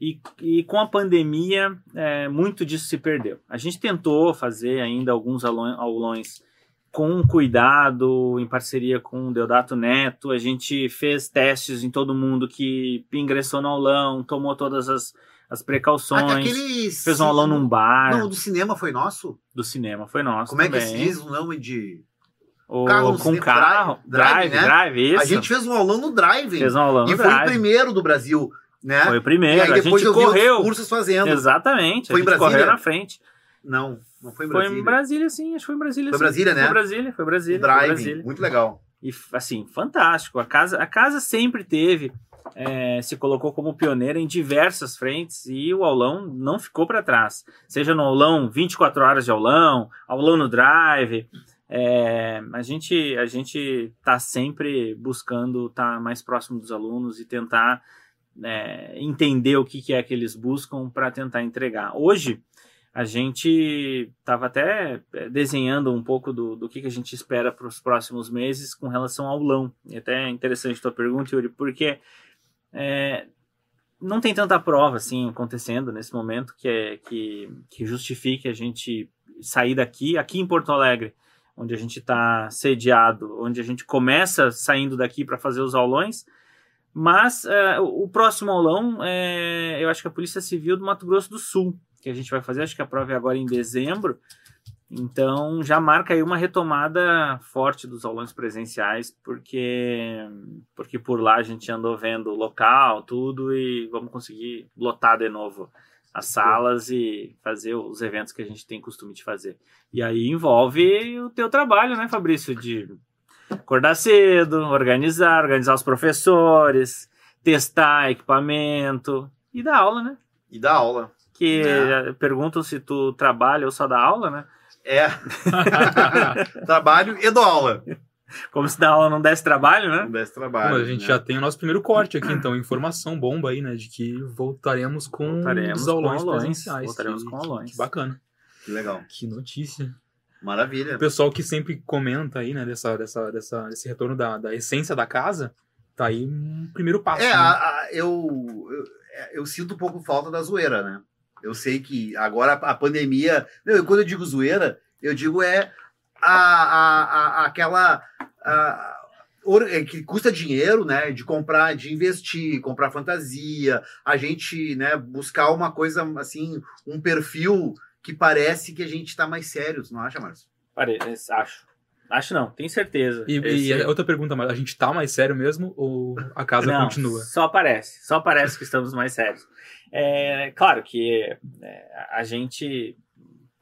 e, e com a pandemia, é, muito disso se perdeu. A gente tentou fazer ainda alguns aulões com cuidado, em parceria com o Deodato Neto. A gente fez testes em todo mundo que ingressou no aulão, tomou todas as, as precauções, Aquele... fez um aulão num bar Não, o do cinema foi nosso? do cinema. Foi nosso Como é que também. se diz o nome de... O, Carro com carro, drive, drive, né? drive, isso. A gente fez um aulão no Driving. fez um aulão e no foi o drive. primeiro do Brasil, né? Foi o e primeiro. aí A depois gente eu correu. cursos fazendo. Exatamente. Foi a em gente Brasília? correu na frente. Não, não foi em Foi Brasília. em Brasília, sim. Acho que foi em Brasília. Foi sim. Brasília, né? Foi Brasília, foi Brasília. Foi Brasília. muito legal. E, assim, fantástico. A casa, a casa sempre teve, é, se colocou como pioneira em diversas frentes e o aulão não ficou para trás. Seja no aulão, 24 horas de aulão, aulão no drive. é, a gente a gente está sempre buscando estar mais próximo dos alunos e tentar é, entender o que, que é que eles buscam para tentar entregar. Hoje, a gente estava até desenhando um pouco do, do que, que a gente espera para os próximos meses com relação ao aulão. E até é interessante a tua pergunta, Yuri, porque é, não tem tanta prova assim acontecendo nesse momento que, é, que, que justifique a gente sair daqui, aqui em Porto Alegre, onde a gente está sediado, onde a gente começa saindo daqui para fazer os aulões. Mas é, o próximo aulão, é, eu acho que a Polícia Civil do Mato Grosso do Sul, que a gente vai fazer, acho que a prova é agora em dezembro. Então já marca aí uma retomada forte dos aulões presenciais, porque porque por lá a gente andou vendo o local, tudo, e vamos conseguir lotar de novo as salas e fazer os eventos que a gente tem costume de fazer. E aí envolve o teu trabalho, né, Fabrício, de acordar cedo, organizar, organizar os professores, testar equipamento e dar aula, né? E dá aula. Que Né? eh, perguntam se tu trabalha ou só dá aula, né? É. Trabalho e dou aula. Como se dar aula não desse trabalho, né? Não desse Bom, trabalho. a gente né? já tem o nosso primeiro corte aqui, então, informação bomba aí, né? De que voltaremos com Voltaremos os aulões com aulões, presenciais. voltaremos que, com aulões. Que bacana. Que legal. Que notícia. Maravilha. O pessoal que sempre comenta aí, né, dessa, dessa, dessa, desse retorno da, da essência da casa, tá aí um primeiro passo. É, né? a- a- eu, eu, é, eu sinto um pouco falta da zoeira, né? Eu sei que agora a pandemia. Não, eu- quando eu digo zoeira, eu digo é a, a, a- aquela. a- é, que custa dinheiro, né? De comprar, de investir, comprar fantasia, a gente, né, buscar uma coisa assim, um perfil que parece que a gente tá mais sério, não acha, Márcio? Acho. Acho não, tenho certeza. E, Esse- e outra pergunta, a gente tá mais sério mesmo ou a casa Não, continua? Só parece, só parece que estamos mais sérios. É, claro que é, a gente,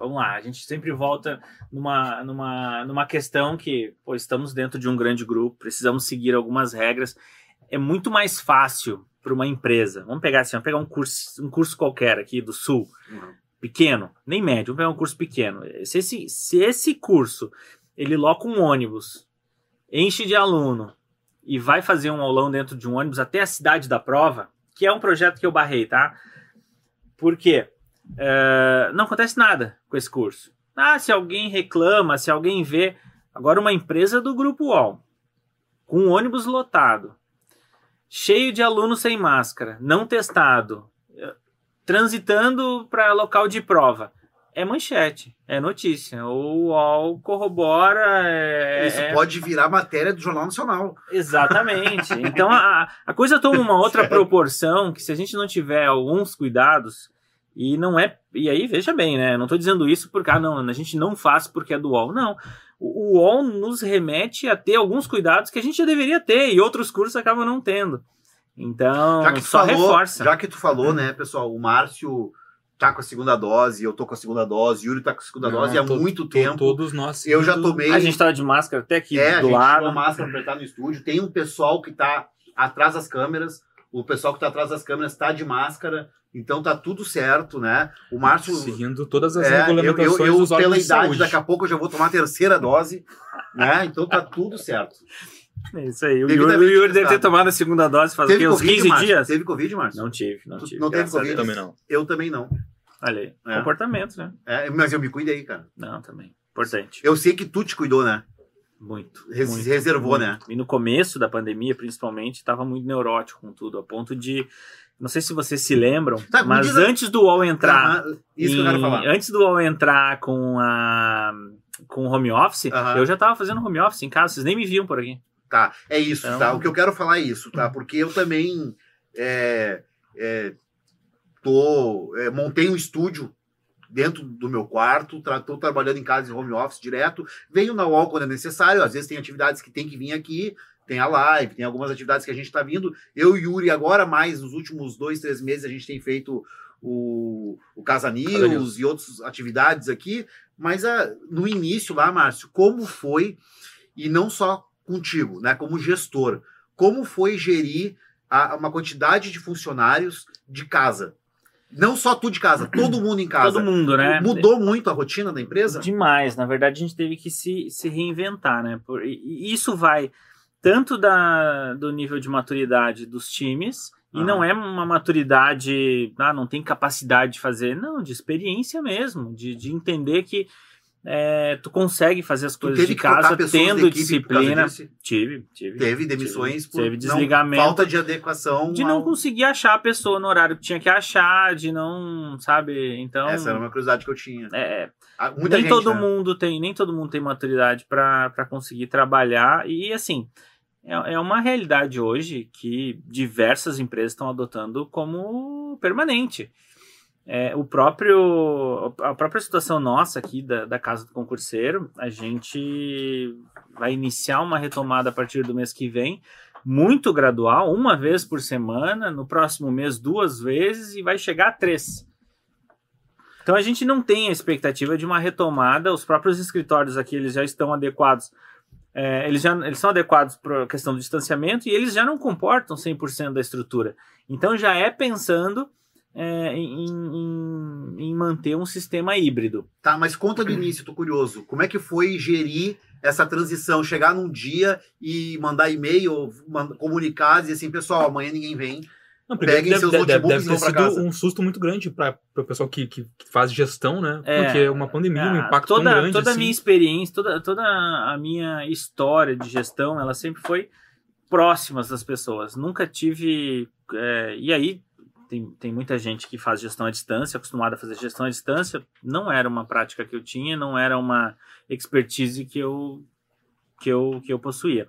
vamos lá, a gente sempre volta numa, numa, numa questão que, pô, estamos dentro de um grande grupo, precisamos seguir algumas regras. É muito mais fácil para uma empresa. Vamos pegar assim, vamos pegar um curso, um curso qualquer aqui do Sul, Uhum. pequeno, nem médio, vamos pegar um curso pequeno. Se esse, se esse curso ele loca um ônibus, enche de aluno e vai fazer um aulão dentro de um ônibus até a cidade da prova, que é um projeto que eu barrei, tá? Por quê? É, não acontece nada com esse curso. Ah, se alguém reclama, se alguém vê. Agora, uma empresa do Grupo UOL, com um ônibus lotado, cheio de alunos sem máscara, não testado, eh, transitando para local de prova. É manchete, é notícia. O UOL corrobora. É, Isso é- pode virar matéria do Jornal Nacional. Exatamente. Então a, a coisa toma uma outra proporção que se a gente não tiver alguns cuidados, e não é. E aí, veja bem, né? Não estou dizendo isso porque ah, não, a gente não faz porque é do UOL. Não. O, o UOL nos remete a ter alguns cuidados que a gente já deveria ter e outros cursos acabam não tendo. Então, Já que tu só falou, reforça. já que tu falou, né, pessoal, o Márcio tá com a segunda dose, eu tô com a segunda dose, Yuri tá com a segunda Não, dose há to- muito to- tempo. Todos nós. Eu já tomei. A gente tava de máscara até aqui é, a do gente lado. a máscara pra estar no estúdio. Tem um pessoal que tá atrás das câmeras. O pessoal que tá atrás das câmeras tá de máscara. Então tá tudo certo, né? O Márcio. Seguindo todas as É, eu, regulamentações eu, eu dos órgãos pela de idade, saúde. daqui a pouco eu já vou tomar a terceira dose, né? Então tá tudo certo. É isso aí. O Yuri, o Yuri deve ter tomado a segunda dose faz? Teve uns Covid, 15 Márcio? dias? Teve Covid, Márcio? Não tive, não tive. não teve Covid? Deus. Também não. Eu também não. Olha aí. É. Comportamento, né? É, mas eu me cuidei, cara. Não, também. Importante. Eu sei que tu te cuidou, né? Muito. Res- muito, reservou, muito. né? E no começo da pandemia, principalmente, estava muito neurótico com tudo, a ponto de. Não sei se vocês se lembram, Tá, mas diz antes do UOL entrar. Isso que eu quero em- falar. Antes do UOL entrar com a. Com o home office, Aham. eu já estava fazendo home office em casa, vocês nem me viam por aqui. Tá, é isso, Então- tá? O que eu quero falar é isso, tá? Porque eu também é, é, tô, é, montei um estúdio dentro do meu quarto, tô trabalhando em casa em home office direto, venho na UOL quando é necessário, às vezes tem atividades que tem que vir aqui, tem a live, tem algumas atividades que a gente está vindo. Eu e Yuri, agora mais, nos últimos dois, três meses, a gente tem feito o, o Casa News, e outras atividades aqui, mas ah, no início lá, Márcio, como foi, e não só contigo, né, como gestor, como foi gerir a- uma quantidade de funcionários de casa? Não só tu de casa, todo mundo em casa. Todo mundo, né? Mudou muito a rotina da empresa? Demais, na verdade a gente teve que se, se reinventar, né? Por, e isso vai tanto da, do nível de maturidade dos times, e Aham. não é uma maturidade, ah, não tem capacidade de fazer, não, de experiência mesmo, de, de entender que é, tu consegue fazer as coisas de casa tendo disciplina. Tive, tive. Teve demissões por teve não- desligamento. falta de adequação. de não ao- conseguir achar a pessoa no horário que tinha que achar, de não, sabe? Então. Essa era uma curiosidade que eu tinha. é, Ah, Muita nem gente, todo né? mundo tem nem todo mundo tem maturidade para conseguir trabalhar e assim é, é uma realidade hoje que diversas empresas estão adotando como permanente É, o próprio a própria situação nossa aqui da, da casa do concurseiro a gente vai iniciar uma retomada a partir do mês que vem muito gradual uma vez por semana no próximo mês duas vezes e vai chegar a três então a gente não tem a expectativa de uma retomada. Os próprios escritórios aqui eles já estão adequados. É, eles já eles são adequados para a questão do distanciamento e eles já não comportam 100% da estrutura. Então já é pensando é, em, em- em manter um sistema híbrido. Tá, mas conta do início, tô curioso. Como é que foi gerir essa transição? Chegar num dia e mandar e-mail, comunicar, dizer assim, pessoal, amanhã ninguém vem. Não, primeiro Peguem deve, seus deve, deve, notebooks deve ter sido casa. um susto muito grande para o pessoal que, que faz gestão, né? É. Porque é uma pandemia, um Ah, impacto toda, tão grande toda a assim. minha experiência, toda, toda a minha história de gestão, ela sempre foi próximas das pessoas. Nunca tive. é, e aí, tem, tem muita gente que faz gestão à distância, acostumada a fazer gestão à distância. Não era uma prática que eu tinha, não era uma expertise que eu, que eu, que eu possuía.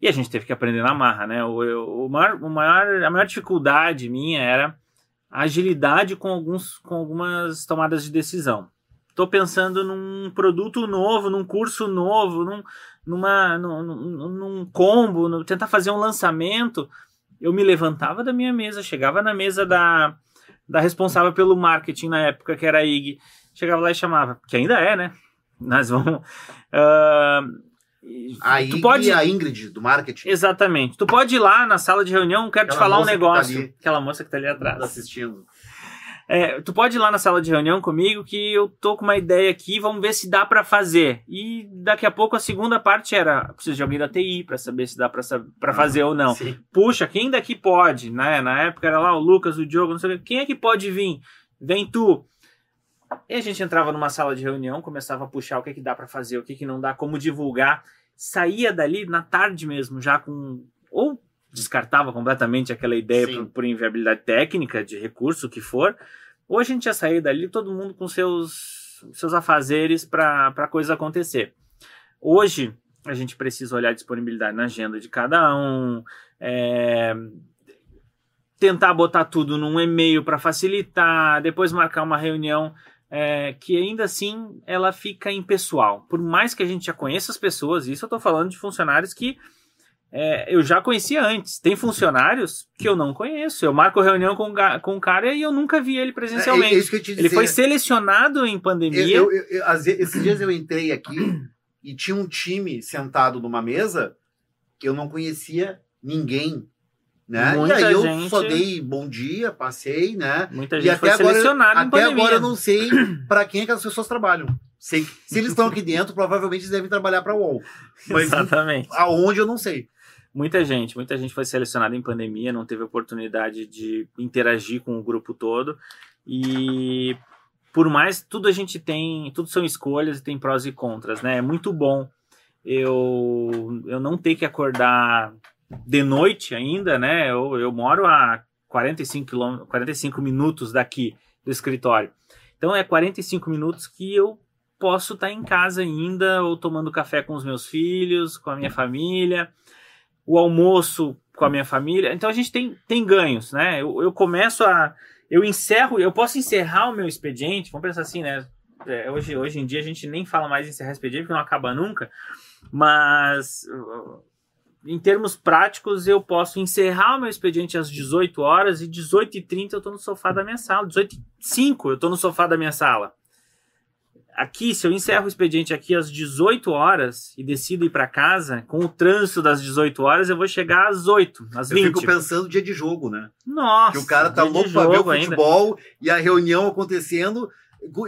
E a gente teve que aprender na marra, né? O, o maior, o maior, a maior dificuldade minha era a agilidade com, alguns, com algumas tomadas de decisão. Estou pensando num produto novo, num curso novo, num, numa, num, num- num combo, no- tentar fazer um lançamento. Eu me levantava da minha mesa, chegava na mesa da, da responsável pelo marketing na época, que era a IG, chegava lá e chamava, que ainda é, né? Nós vamos. ah, A tu Ingrid, pode. a Ingrid, do marketing, Exatamente. Tu pode ir lá na sala de reunião, quero te Aquela falar um tá negócio. ali. Aquela moça que tá ali atrás. assistindo. É, tu pode ir lá na sala de reunião comigo que eu tô com uma ideia aqui, vamos ver se dá pra fazer. E daqui a pouco a segunda parte era, preciso de alguém da TI pra saber se dá sa- pra fazer ou não. Sim. Puxa, quem daqui pode, né? Na época era lá o Lucas, o Diogo, não sei o que. Quem é que pode vir? Vem tu. E a gente entrava numa sala de reunião, começava a puxar o que, que dá pra fazer, o que, que não dá, como divulgar. Saía dali na tarde mesmo, já com. Ou descartava completamente aquela ideia por, por inviabilidade técnica, de recurso, o que for. Ou a gente ia sair dali, todo mundo com seus, seus afazeres para a coisa acontecer. Hoje, a gente precisa olhar a disponibilidade na agenda de cada um, é, tentar botar tudo num e-mail para facilitar, depois marcar uma reunião é, que ainda assim ela fica impessoal. Por mais que a gente já conheça as pessoas, isso eu estou falando de funcionários que é, eu já conhecia antes. Tem funcionários que eu não conheço. Eu marco reunião com, com o cara e eu nunca vi ele É, presencialmente. é te ele dizer. foi selecionado em pandemia. eu- eu- eu- esses dias eu entrei aqui e tinha um time sentado numa mesa que eu não conhecia ninguém. Né? Muita e aí eu só dei bom dia, passei, né? Muita E gente até foi agora, selecionada em até agora eu não sei para quem aquelas pessoas trabalham. Sei, se eles estão aqui dentro, provavelmente eles devem trabalhar para a UOL. Mas Exatamente. aonde eu não sei. Muita gente, muita gente foi selecionada em pandemia, não teve oportunidade de interagir com o grupo todo. E por mais tudo a gente tem, tudo são escolhas e tem prós e contras, né? É muito bom eu eu não ter que acordar de noite ainda, né? Eu, eu moro a 45 quilômetros, 45 minutos daqui do escritório. Então é 45 minutos que eu posso estar em casa ainda ou tomando café com os meus filhos, com a minha família o almoço com a minha família. Então a gente tem, tem ganhos, né? Eu, eu começo a. Eu encerro, eu posso encerrar o meu expediente, vamos pensar assim, né? É, hoje, hoje em dia a gente nem fala mais em encerrar expediente, porque não acaba nunca, mas em termos práticos eu posso encerrar o meu expediente às 18 horas e 18h30 eu estou no sofá da minha sala, 18h05 eu estou no sofá da minha sala. Aqui, se eu encerro o expediente aqui às 18 horas e decido ir para casa, com o trânsito das 18 horas, eu vou chegar às 8, às Eu 20. fico pensando dia de jogo, né? Nossa, Que o cara tá louco pra ver o jogo ainda. futebol e a reunião acontecendo,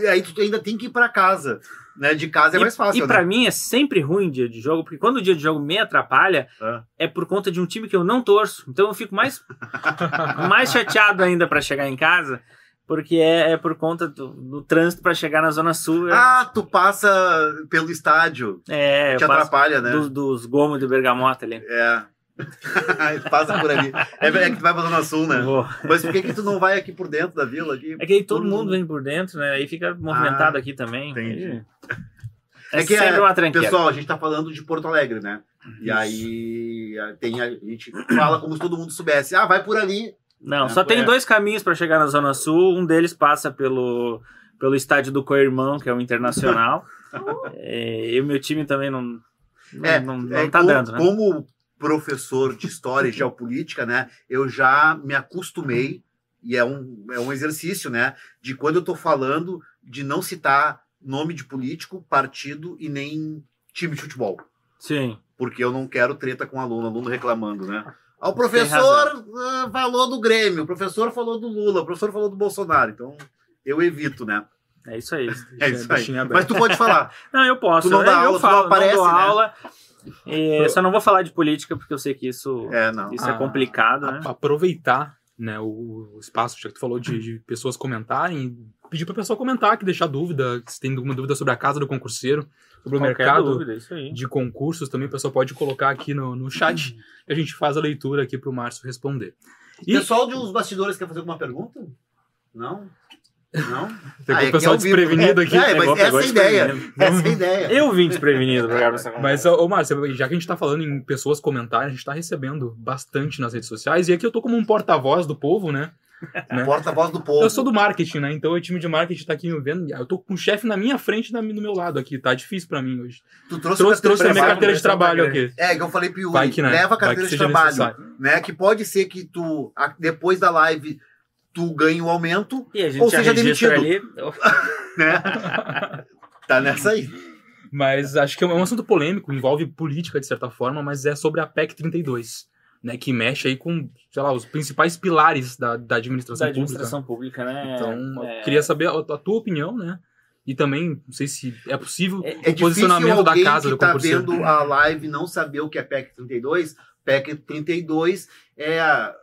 aí tu ainda tem que ir para casa. Né? De casa é E- mais fácil, E pra né? mim é sempre ruim dia de jogo, porque quando o dia de jogo me atrapalha, Ah. é por conta de um time que eu não torço. Então eu fico mais, mais chateado ainda pra chegar em casa, porque é, é por conta do, do trânsito pra chegar na Zona Sul. Ah, tu passa pelo estádio, é, te eu passo atrapalha, né? dos, dos gomos de bergamota ali. É. passa por ali. É, é que tu vai pra Zona Sul, né? Vou. Mas por que, que tu não vai aqui por dentro da vila? Aqui? É que aí todo Todo mundo mundo. vem por dentro, né? Aí fica movimentado Ah, aqui também. entendi. É É, que sempre é- uma tranqueira. Pessoal, a gente tá falando de Porto Alegre, né? E aí a- tem, a gente fala como se todo mundo soubesse. Ah, vai por ali. Não, É, só tem é. dois caminhos para chegar na Zona Sul. Um deles passa pelo, pelo estádio do Coirmão, que é o Internacional. É, e o meu time também não, não, É, não, não é, tá como, dando, né? como professor de história e geopolítica, né? Eu já me acostumei, e é um, é um exercício, né? De quando eu tô falando de não citar nome de político, partido e nem time de futebol. Sim. Porque eu não quero treta com aluno, aluno reclamando, né? Ah, o professor ah, falou do Grêmio, o professor falou do Lula, o professor falou do Bolsonaro. Então, eu evito, né? É isso aí. É isso aí. Mas tu pode falar. Não, eu posso. Tu não dá eu aula, tu falo, não aparece, dou né? aula. É, só não vou falar de política, porque eu sei que isso É, não. Isso é Ah, complicado, né? a- Aproveitar né, o, o espaço, já que tu falou de, de pessoas comentarem, pedir pra pessoa comentar, que deixar dúvida, se tem alguma dúvida sobre a casa do concurseiro, sobre o Qualquer mercado dúvida, isso aí. de concursos, também a pessoa pode colocar aqui no, no chat e a gente faz a leitura aqui pro Márcio responder. E Pessoal de uns bastidores quer fazer alguma pergunta? Não? Não? pegou Ah, é o pessoal que é vivo. desprevenido aqui. É, mas Pegou- essa é a ideia. Essa é a ideia. Eu vim desprevenido pra essa conversa. Mas, ô, Márcio, já que a gente tá falando em pessoas comentarem, a gente tá recebendo bastante nas redes sociais, e aqui eu tô como um porta-voz do povo, né? né? Porta-voz do povo. Eu sou do marketing, né? Então o time de marketing tá aqui me vendo. Eu tô com o chefe na minha frente e na- no meu lado aqui. Tá difícil pra mim hoje. Tu trouxe, Trouxe, trouxe a minha carteira de trabalho aqui. É, que eu falei pro Yuri, Vai que, né? leva a carteira de trabalho, necessário. né? Que pode ser que tu, depois da live, tu ganhe um aumento. E a gente Ou já seja demitido. ali. né? tá nessa aí. Mas acho que é um assunto polêmico, envolve política de certa forma, mas é sobre a PEC 32, né? Que mexe aí com, sei lá, os principais pilares da, da administração, da administração pública. pública. né? Então, É. eu queria saber a, a tua opinião, né? E também, não sei se é possível É, é o difícil posicionamento da casa que do tá concurseiro. vendo a live não saber o que é PEC 32. PEC 32 é a,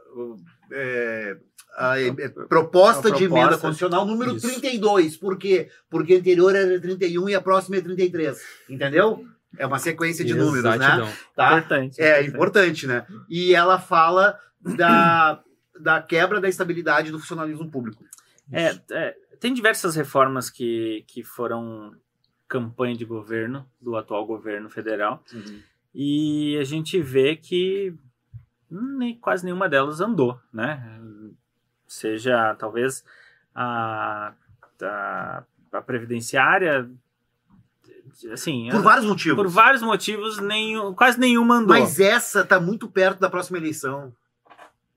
é, a- é proposta Uma de emenda proposta. constitucional número Isso. 32. Por quê? Porque a anterior era 31 e a próxima é 33. Entendeu? É uma sequência de números, né? Exatidão. Tá? Importante. É importante, né? E ela fala da, da quebra da estabilidade do funcionalismo público. É, é, tem diversas reformas que, que foram campanha de governo do atual governo federal e a gente vê que nem, quase nenhuma delas andou, né? Seja talvez a, a, a previdenciária, assim, Por vários motivos. por vários motivos, nenhum, quase nenhuma andou. Mas essa tá muito perto da próxima eleição.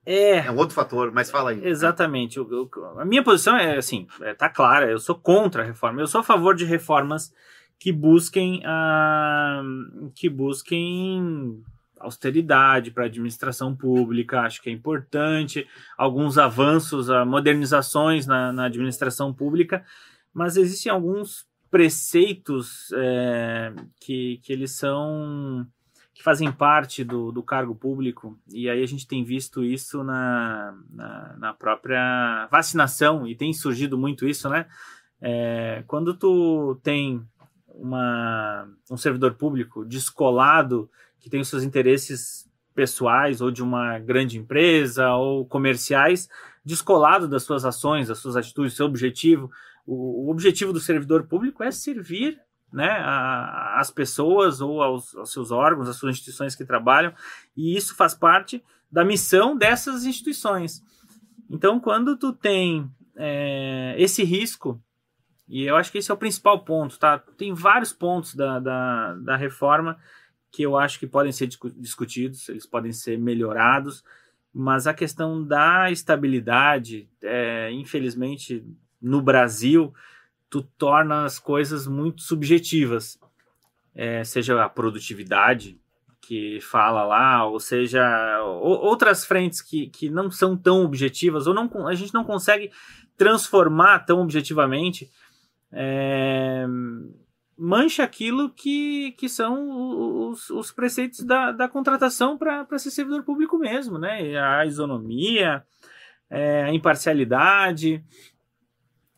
é, É um outro fator, mas fala aí. Exatamente. O- o- a minha posição é assim, é, tá clara, eu sou contra a reforma. Eu sou a favor de reformas que busquem ah, que busquem austeridade para a administração pública, acho que é importante, alguns avanços, ah, modernizações na, na administração pública, mas existem alguns preceitos é, que, que eles são que fazem parte do, do cargo público, e aí a gente tem visto isso na, na, na própria vacinação, e tem surgido muito isso, né? É, quando tu tem uma, um servidor público descolado, que tem os seus interesses pessoais, ou de uma grande empresa, ou comerciais, descolado das suas ações, das suas atitudes, seu objetivo, o, o objetivo do servidor público é servir né, a- as pessoas ou aos, aos seus órgãos, às suas instituições que trabalham, e isso faz parte da missão dessas instituições. Então, quando tu tem é, esse risco, e eu acho que esse é o principal ponto, tá? Tem vários pontos da, da, da reforma que eu acho que podem ser discu- discutidos, eles podem ser melhorados, mas a questão da estabilidade, é, infelizmente, no Brasil, tu torna as coisas muito subjetivas. É, seja a produtividade que fala lá, ou seja, ou- outras frentes que, que não são tão objetivas, ou não, a gente não consegue transformar tão objetivamente, é, mancha aquilo que, que são os, os preceitos da, da contratação para ser servidor público mesmo, né? A isonomia, é, a imparcialidade.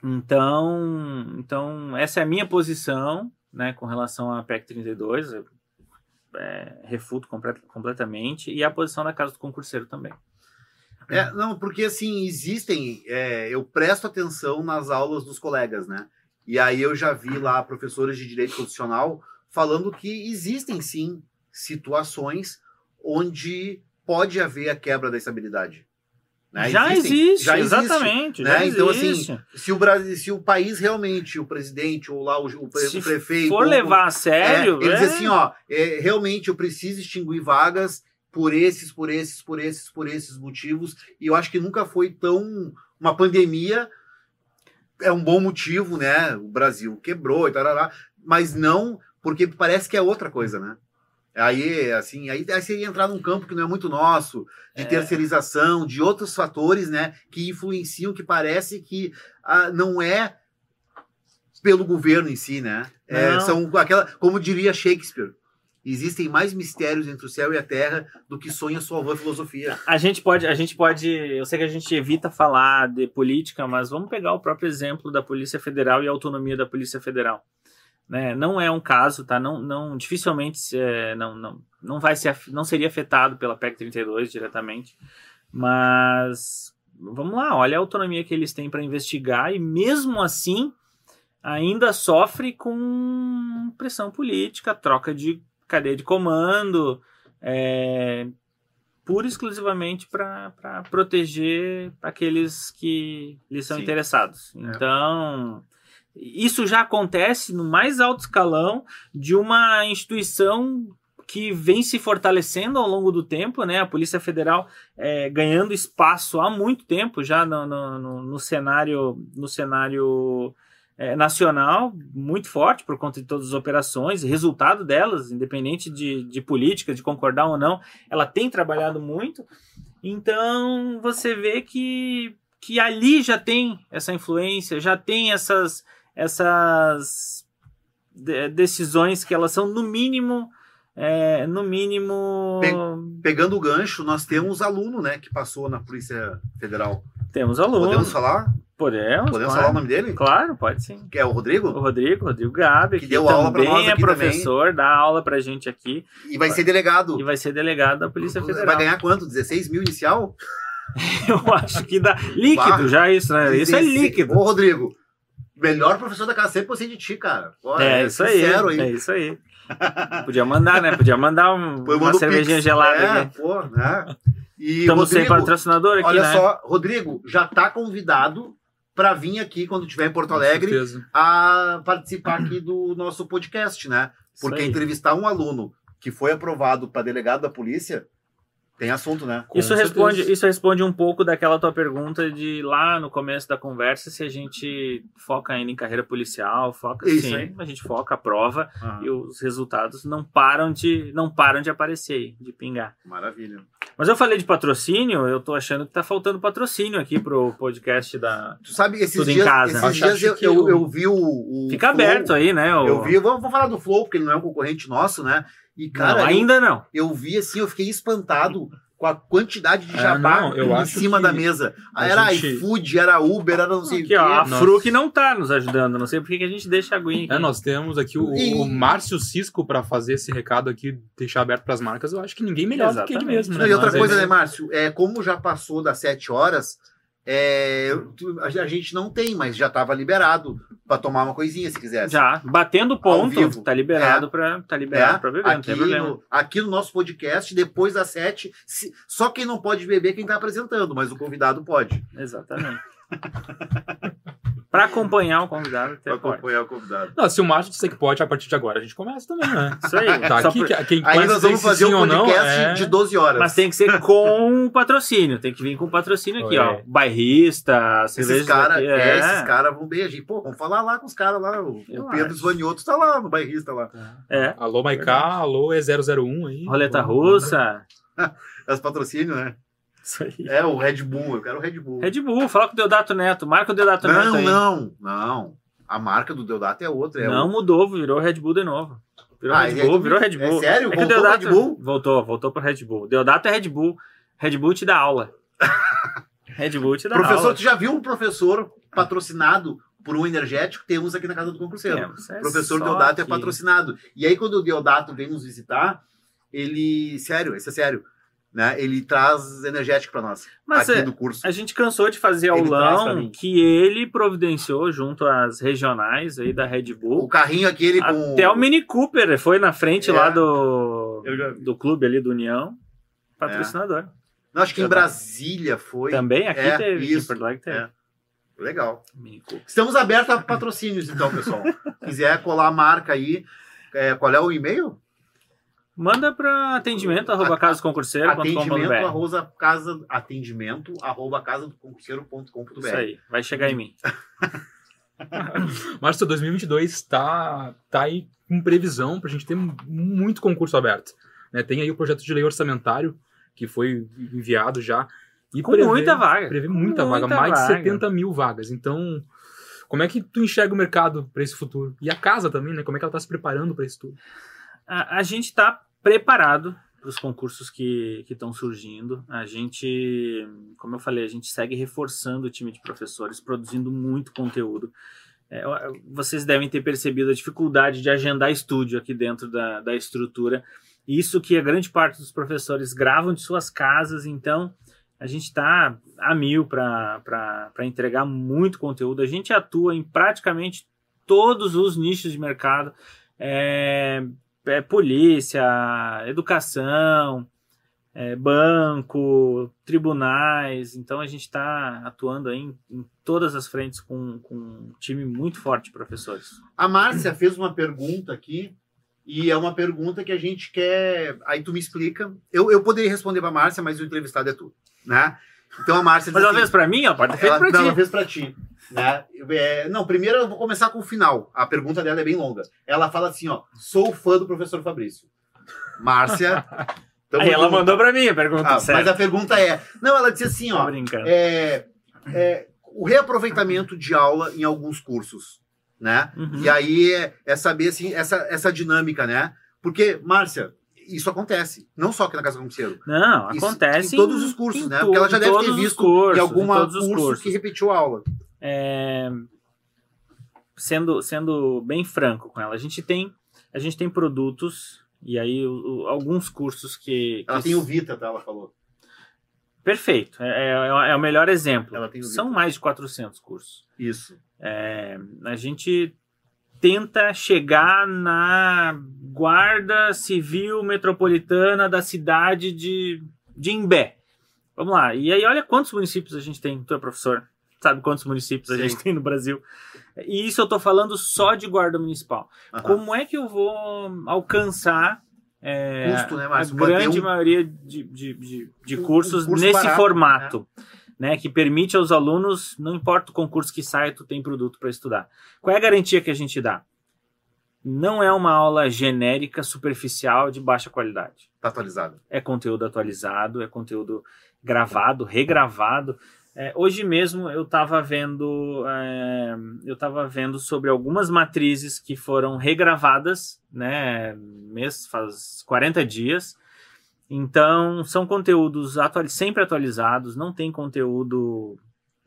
Então, então, essa é a minha posição né, com relação à PEC 32. Eu, é, refuto complet- completamente. E a posição da Casa do Concurseiro também. É, não, porque assim, existem. é, eu presto atenção nas aulas dos colegas, né? E aí eu já vi lá professores de direito constitucional falando que existem sim situações onde pode haver a quebra da estabilidade. né? já, existe, já existe, exatamente. né? Já Então, assim, existe. Se o, Brasil, se o país realmente, o presidente ou lá o, o pre- Se o prefeito. for levar a sério, é, ele é, diz assim, ó, é, realmente eu preciso extinguir vagas por esses, por esses, por esses, por esses motivos. E eu acho que nunca foi tão uma pandemia é um bom motivo, né? O Brasil quebrou e tal, mas não porque parece que é outra coisa, né? Aí, assim, aí, aí você ia entrar num campo que não é muito nosso, de É. terceirização, de outros fatores, né, que influenciam, que parece que ah, não é pelo governo em si, né? É, são aquela, como diria Shakespeare, existem mais mistérios entre o céu e a terra do que sonha sua avó filosofia. A gente pode, a gente pode, eu sei que a gente evita falar de política, mas vamos pegar o próprio exemplo da Polícia Federal e a autonomia da Polícia Federal. Né? Não é um caso, tá? Não, não dificilmente é, não, não, não vai ser, não seria afetado pela PEC 32 diretamente, mas vamos lá, olha a autonomia que eles têm para investigar e mesmo assim ainda sofre com pressão política, troca de cadeia de comando, é, pura e exclusivamente para proteger aqueles que lhes são Sim. interessados. É. Então, isso já acontece no mais alto escalão de uma instituição que vem se fortalecendo ao longo do tempo, né? A Polícia Federal é, ganhando espaço há muito tempo já no, no, no- no cenário, no cenário é, nacional muito forte por conta de todas as operações, resultado delas, independente de, de política, de concordar ou não, ela tem trabalhado muito. Então você vê que, que ali já tem essa influência, já tem essas, essas decisões que elas são no mínimo é, no mínimo. Pe pegando o gancho, nós temos aluno, né, que passou na Polícia Federal. Temos aluno. Podemos falar? Podemos. Podemos claro. falar o nome dele? Claro, pode sim. Que é o Rodrigo? O Rodrigo, Rodrigo Gabi, que, que deu aula para nós é professor, também. dá aula pra gente aqui. E vai ser delegado. E vai ser delegado da Polícia Federal. Vai ganhar quanto? 16 mil inicial? Eu acho que dá. Líquido, já isso, né? 16... Isso é líquido. Ô, Rodrigo, melhor professor da casa, sempre de ti, cara. É, é, isso aí, aí. É isso aí. Podia mandar, né? Podia mandar um, uma cervejinha Pix. gelada é, aqui. Pô, né? E Estamos Rodrigo, sem patrocinador aqui, olha né? só, Rodrigo, já tá convidado para vir aqui quando estiver em Porto Alegre a participar aqui do nosso podcast, né? Porque entrevistar um aluno que foi aprovado para delegado da polícia tem assunto, né? isso responde, isso responde um pouco daquela tua pergunta de lá no começo da conversa se a gente foca ainda em carreira policial, foca isso, sim, hein? a gente foca a prova uhum. e os resultados não param de não param de aparecer, de pingar. Maravilha. Mas eu falei de patrocínio, eu tô achando que tá faltando patrocínio aqui pro podcast da Tu sabe esses Tudo dias, em casa. Esses dias eu, eu, eu, vi o, o Fica Flow, aberto aí, né? O... Eu vi, vou, vou falar do Flow porque ele não é um concorrente nosso, né? E, cara, não, ainda eu, não. Eu vi assim, eu fiquei espantado com a quantidade de é, jabá é, não, em cima da mesa. Era gente... iFood, era Uber, era não sei aqui, o quê. Ó, a Fruc não tá nos ajudando, não sei por que a gente deixa a aguinha aqui. É, nós temos aqui o, e... o Márcio Cisco para fazer esse recado aqui, deixar aberto para as marcas. Eu acho que ninguém melhor Exatamente. do que ele mesmo. Né? E outra coisa, né, Márcio? É, como já passou das sete horas, é, a gente não tem, mas já estava liberado para tomar uma coisinha se quisesse. Já, batendo ponto, tá liberado é, para tá liberado é, para beber, aqui No, aqui no nosso podcast, depois das sete, se, só quem não pode beber é quem está apresentando, mas o convidado pode. Exatamente. Para acompanhar o convidado. Para acompanhar o convidado. Não, se o Márcio disser que pode, a partir de agora a gente começa também, né? Isso aí. Tá, aqui, por... quem aí nós vamos fazer um podcast não, é... de 12 horas. Mas tem que ser com patrocínio. Tem que vir com patrocínio aqui, Oi. ó. Bairrista, Esses caras é. é, esses cara vão beijar. Pô, vamos falar lá com os caras lá. O, o Pedro Svanioto tá lá no bairrista lá. É. Alô, Maiká. Alô, E001 aí. Roleta russa. As patrocínios, né? Isso aí. É, o Red Bull, eu quero o Red Bull. Red Bull, fala com o Deodato Neto, marca o Deodato não, Neto aí. Não, não, A marca do Deodato é outra. É não outra. mudou, virou Red Bull de novo. Virou ah, Red Bull, virou Red Bull. É sério? É voltou Deodato, Red Bull? Voltou, voltou pro Red Bull. Deodato é Red Bull. Red Bull te dá aula. Red Bull te dá professor, aula. Professor, tu já viu um professor patrocinado por um energético? Temos aqui na casa do concurseiro. Temos, é professor Deodato é patrocinado. E aí, quando o Deodato vem nos visitar, ele. Sério, isso é sério né? Ele traz energético para nós Mas aqui é, do curso. A gente cansou de fazer aulão que ele providenciou junto às regionais aí da Red Bull. O carrinho aquele com até o Mini Cooper foi na frente é, lá do já... do clube ali do União, patrocinador. É. Não, acho que em Brasília foi. Também aqui é, teve, isso, aqui teve. É. Legal. Estamos abertos a patrocínios, então, pessoal. Quiser colar a marca aí, é, qual é o e-mail? Manda para atendimento arroba casasconcurseiro.com.br Atendimento arroba casa, atendimento arroba casadoconcurseiro.com.br Isso aí, vai chegar em mim. Março de 2022 está tá aí com previsão para a gente ter muito concurso aberto. Né? Tem aí o projeto de lei orçamentário que foi enviado já. E com prevê, muita vaga. Prevê muita, muita vaga, mais vaga. de 70 mil vagas. Então, como é que tu enxerga o mercado para esse futuro? E a casa também, né? Como é que ela está se preparando para isso tudo? A, a gente está preparado para os concursos que estão surgindo. A gente, como eu falei, a gente segue reforçando o time de professores, produzindo muito conteúdo. É, vocês devem ter percebido a dificuldade de agendar estúdio aqui dentro da, da estrutura. Isso que a grande parte dos professores gravam de suas casas, então a gente está a mil para entregar muito conteúdo. A gente atua em praticamente todos os nichos de mercado. É, é, polícia, educação, é, banco, tribunais. Então a gente está atuando em, em, todas as frentes com, com um time muito forte de professores. A Márcia fez uma pergunta aqui e é uma pergunta que a gente quer. Aí tu me explica. Eu, eu poderia responder para a Márcia, mas o entrevistado é tu, né? Então a Márcia Mas ela assim, fez pra mim, ó, pode ter feito ela, pra não, ela ti. fez pra ti. Né? É, não, primeiro eu vou começar com o final. A pergunta dela é bem longa. Ela fala assim, ó, sou fã do professor Fabrício. Márcia. Aí ela junto. mandou pra mim a pergunta Ah, mas a pergunta é. Não, ela disse assim, ó. É, é, o reaproveitamento de aula em alguns cursos, né? Uhum. E aí é, é saber assim, essa, essa dinâmica, né? Porque, Márcia, isso acontece. Não só aqui na Casa Concierge. Não, Isso acontece em todos os cursos, né? Porque ela já deve ter visto cursos, em os curso cursos. que repetiu a aula. É, sendo, sendo bem franco com ela, a gente tem, a gente tem produtos e aí o- o- alguns cursos que, Ela que tem o Vita, tá? Ela falou. perfeito, é, é, é o melhor exemplo. Ela tem o São mais de 400 cursos. Isso. É, a gente tenta chegar na guarda civil metropolitana da cidade de, de Imbé. Vamos lá. E aí, olha quantos municípios a gente tem. Tu é professor, sabe quantos municípios a Sim. gente tem no Brasil. E isso eu tô falando só de guarda municipal. Aham. Como é que eu vou alcançar é, Custo, né, a grande um- maioria de, de, de, de Um- um cursos curso nesse barato, formato? Né, que permite aos alunos, não importa o concurso que saia, tu tem produto para estudar. Qual é a garantia que a gente dá? Não é uma aula genérica, superficial, de baixa qualidade. Tá atualizado. É conteúdo atualizado, é conteúdo gravado, regravado. É, hoje mesmo eu estava vendo, é, eu estava vendo sobre algumas matrizes que foram regravadas, né, mês faz 40 dias. Então são conteúdos atuali- sempre atualizados, não tem conteúdo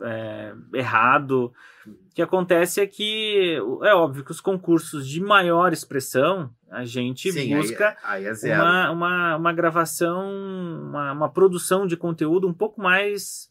é, errado. O que acontece é que é óbvio que os concursos de maior expressão a gente Sim, busca aí, aí é uma, uma, uma gravação, uma, uma produção de conteúdo um pouco mais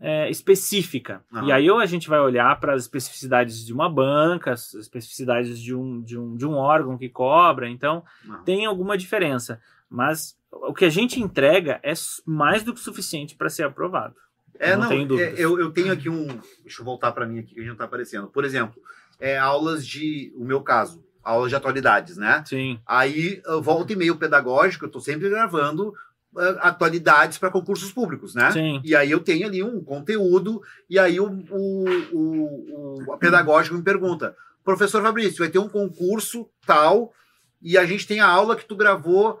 é, específica. Aham. E aí ou a gente vai olhar para as especificidades de uma banca, as especificidades de um, de, um, de um órgão que cobra, então Aham. tem alguma diferença. Mas o que a gente entrega é mais do que suficiente para ser aprovado. É, não não, tenho é, eu, eu tenho aqui um. Deixa eu voltar para mim aqui que a gente não tá aparecendo. Por exemplo, é, aulas de. O meu caso, aulas de atualidades, né? Sim, Aí, eu volta e meio pedagógico, eu tô sempre gravando eh, atualidades para concursos públicos, né? sim. E aí eu tenho ali um conteúdo, e aí o, o, o, o pedagógico me pergunta, professor Fabrício, vai ter um concurso tal, e a gente tem a aula que tu gravou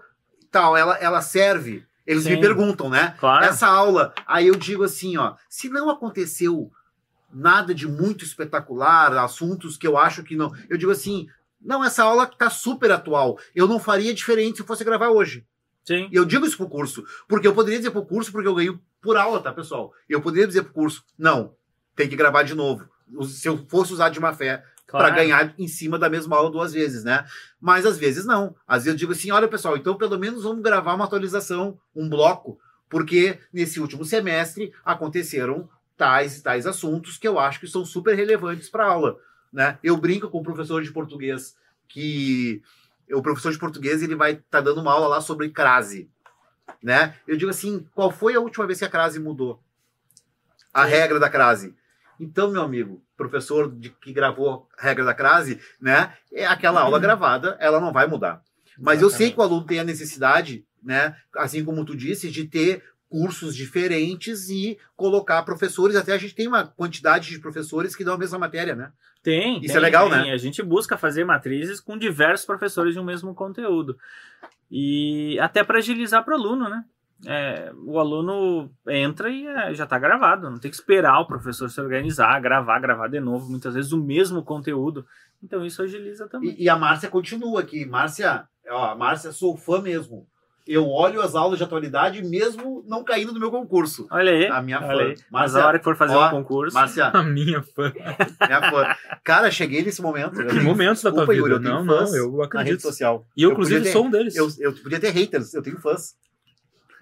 tal, ela, ela serve? Eles me Sim. perguntam, né? Claro. Essa aula, aí eu digo assim, ó, se não aconteceu nada de muito espetacular, assuntos que eu acho que não, eu digo assim, não, essa aula tá super atual, eu não faria diferente se fosse gravar hoje. Sim. E eu digo isso pro curso, porque eu poderia dizer pro curso porque eu ganho por aula, tá, pessoal? Eu poderia dizer pro curso, não, tem que gravar de novo. Se eu fosse usar de má fé para claro. ganhar em cima da mesma aula duas vezes, né? Mas às vezes não. Às vezes eu digo assim, olha, pessoal, então pelo menos vamos gravar uma atualização, um bloco, porque nesse último semestre aconteceram tais e tais assuntos que eu acho que são super relevantes para a aula, né? Eu brinco com o professor de português que o professor de português ele vai estar tá dando uma aula lá sobre crase, né? Eu digo assim, qual foi a última vez que a crase mudou? A Sim. regra da crase. Então, meu amigo, professor de, que gravou a regra da crase, né? É aquela aula gravada, ela não vai mudar. Mas eu sei que o aluno tem a necessidade, né? Assim como tu disse, de ter cursos diferentes e colocar professores. Até a gente tem uma quantidade de professores que dão a mesma matéria, né? Tem. Isso tem, é legal, tem. né? A gente busca fazer matrizes com diversos professores de um mesmo conteúdo. E até para agilizar para o aluno, né? É, o aluno entra e é, já está gravado, não tem que esperar o professor se organizar, gravar, gravar de novo, muitas vezes o mesmo conteúdo. Então isso agiliza também. E, e a Márcia continua aqui. Márcia, ó, Márcia, sou fã mesmo. Eu olho as aulas de atualidade mesmo não caindo no meu concurso. Olha aí. A minha fã. aí. Mas Márcia, a hora que for fazer ó, um concurso. Márcia, A minha fã. minha fã. Cara, cheguei nesse momento. Que momentos da tua vida? Yuri, não, não, eu Na rede acredito. social. E eu, Eu inclusive, ter- sou um deles. Eu, eu podia ter haters, eu tenho fãs.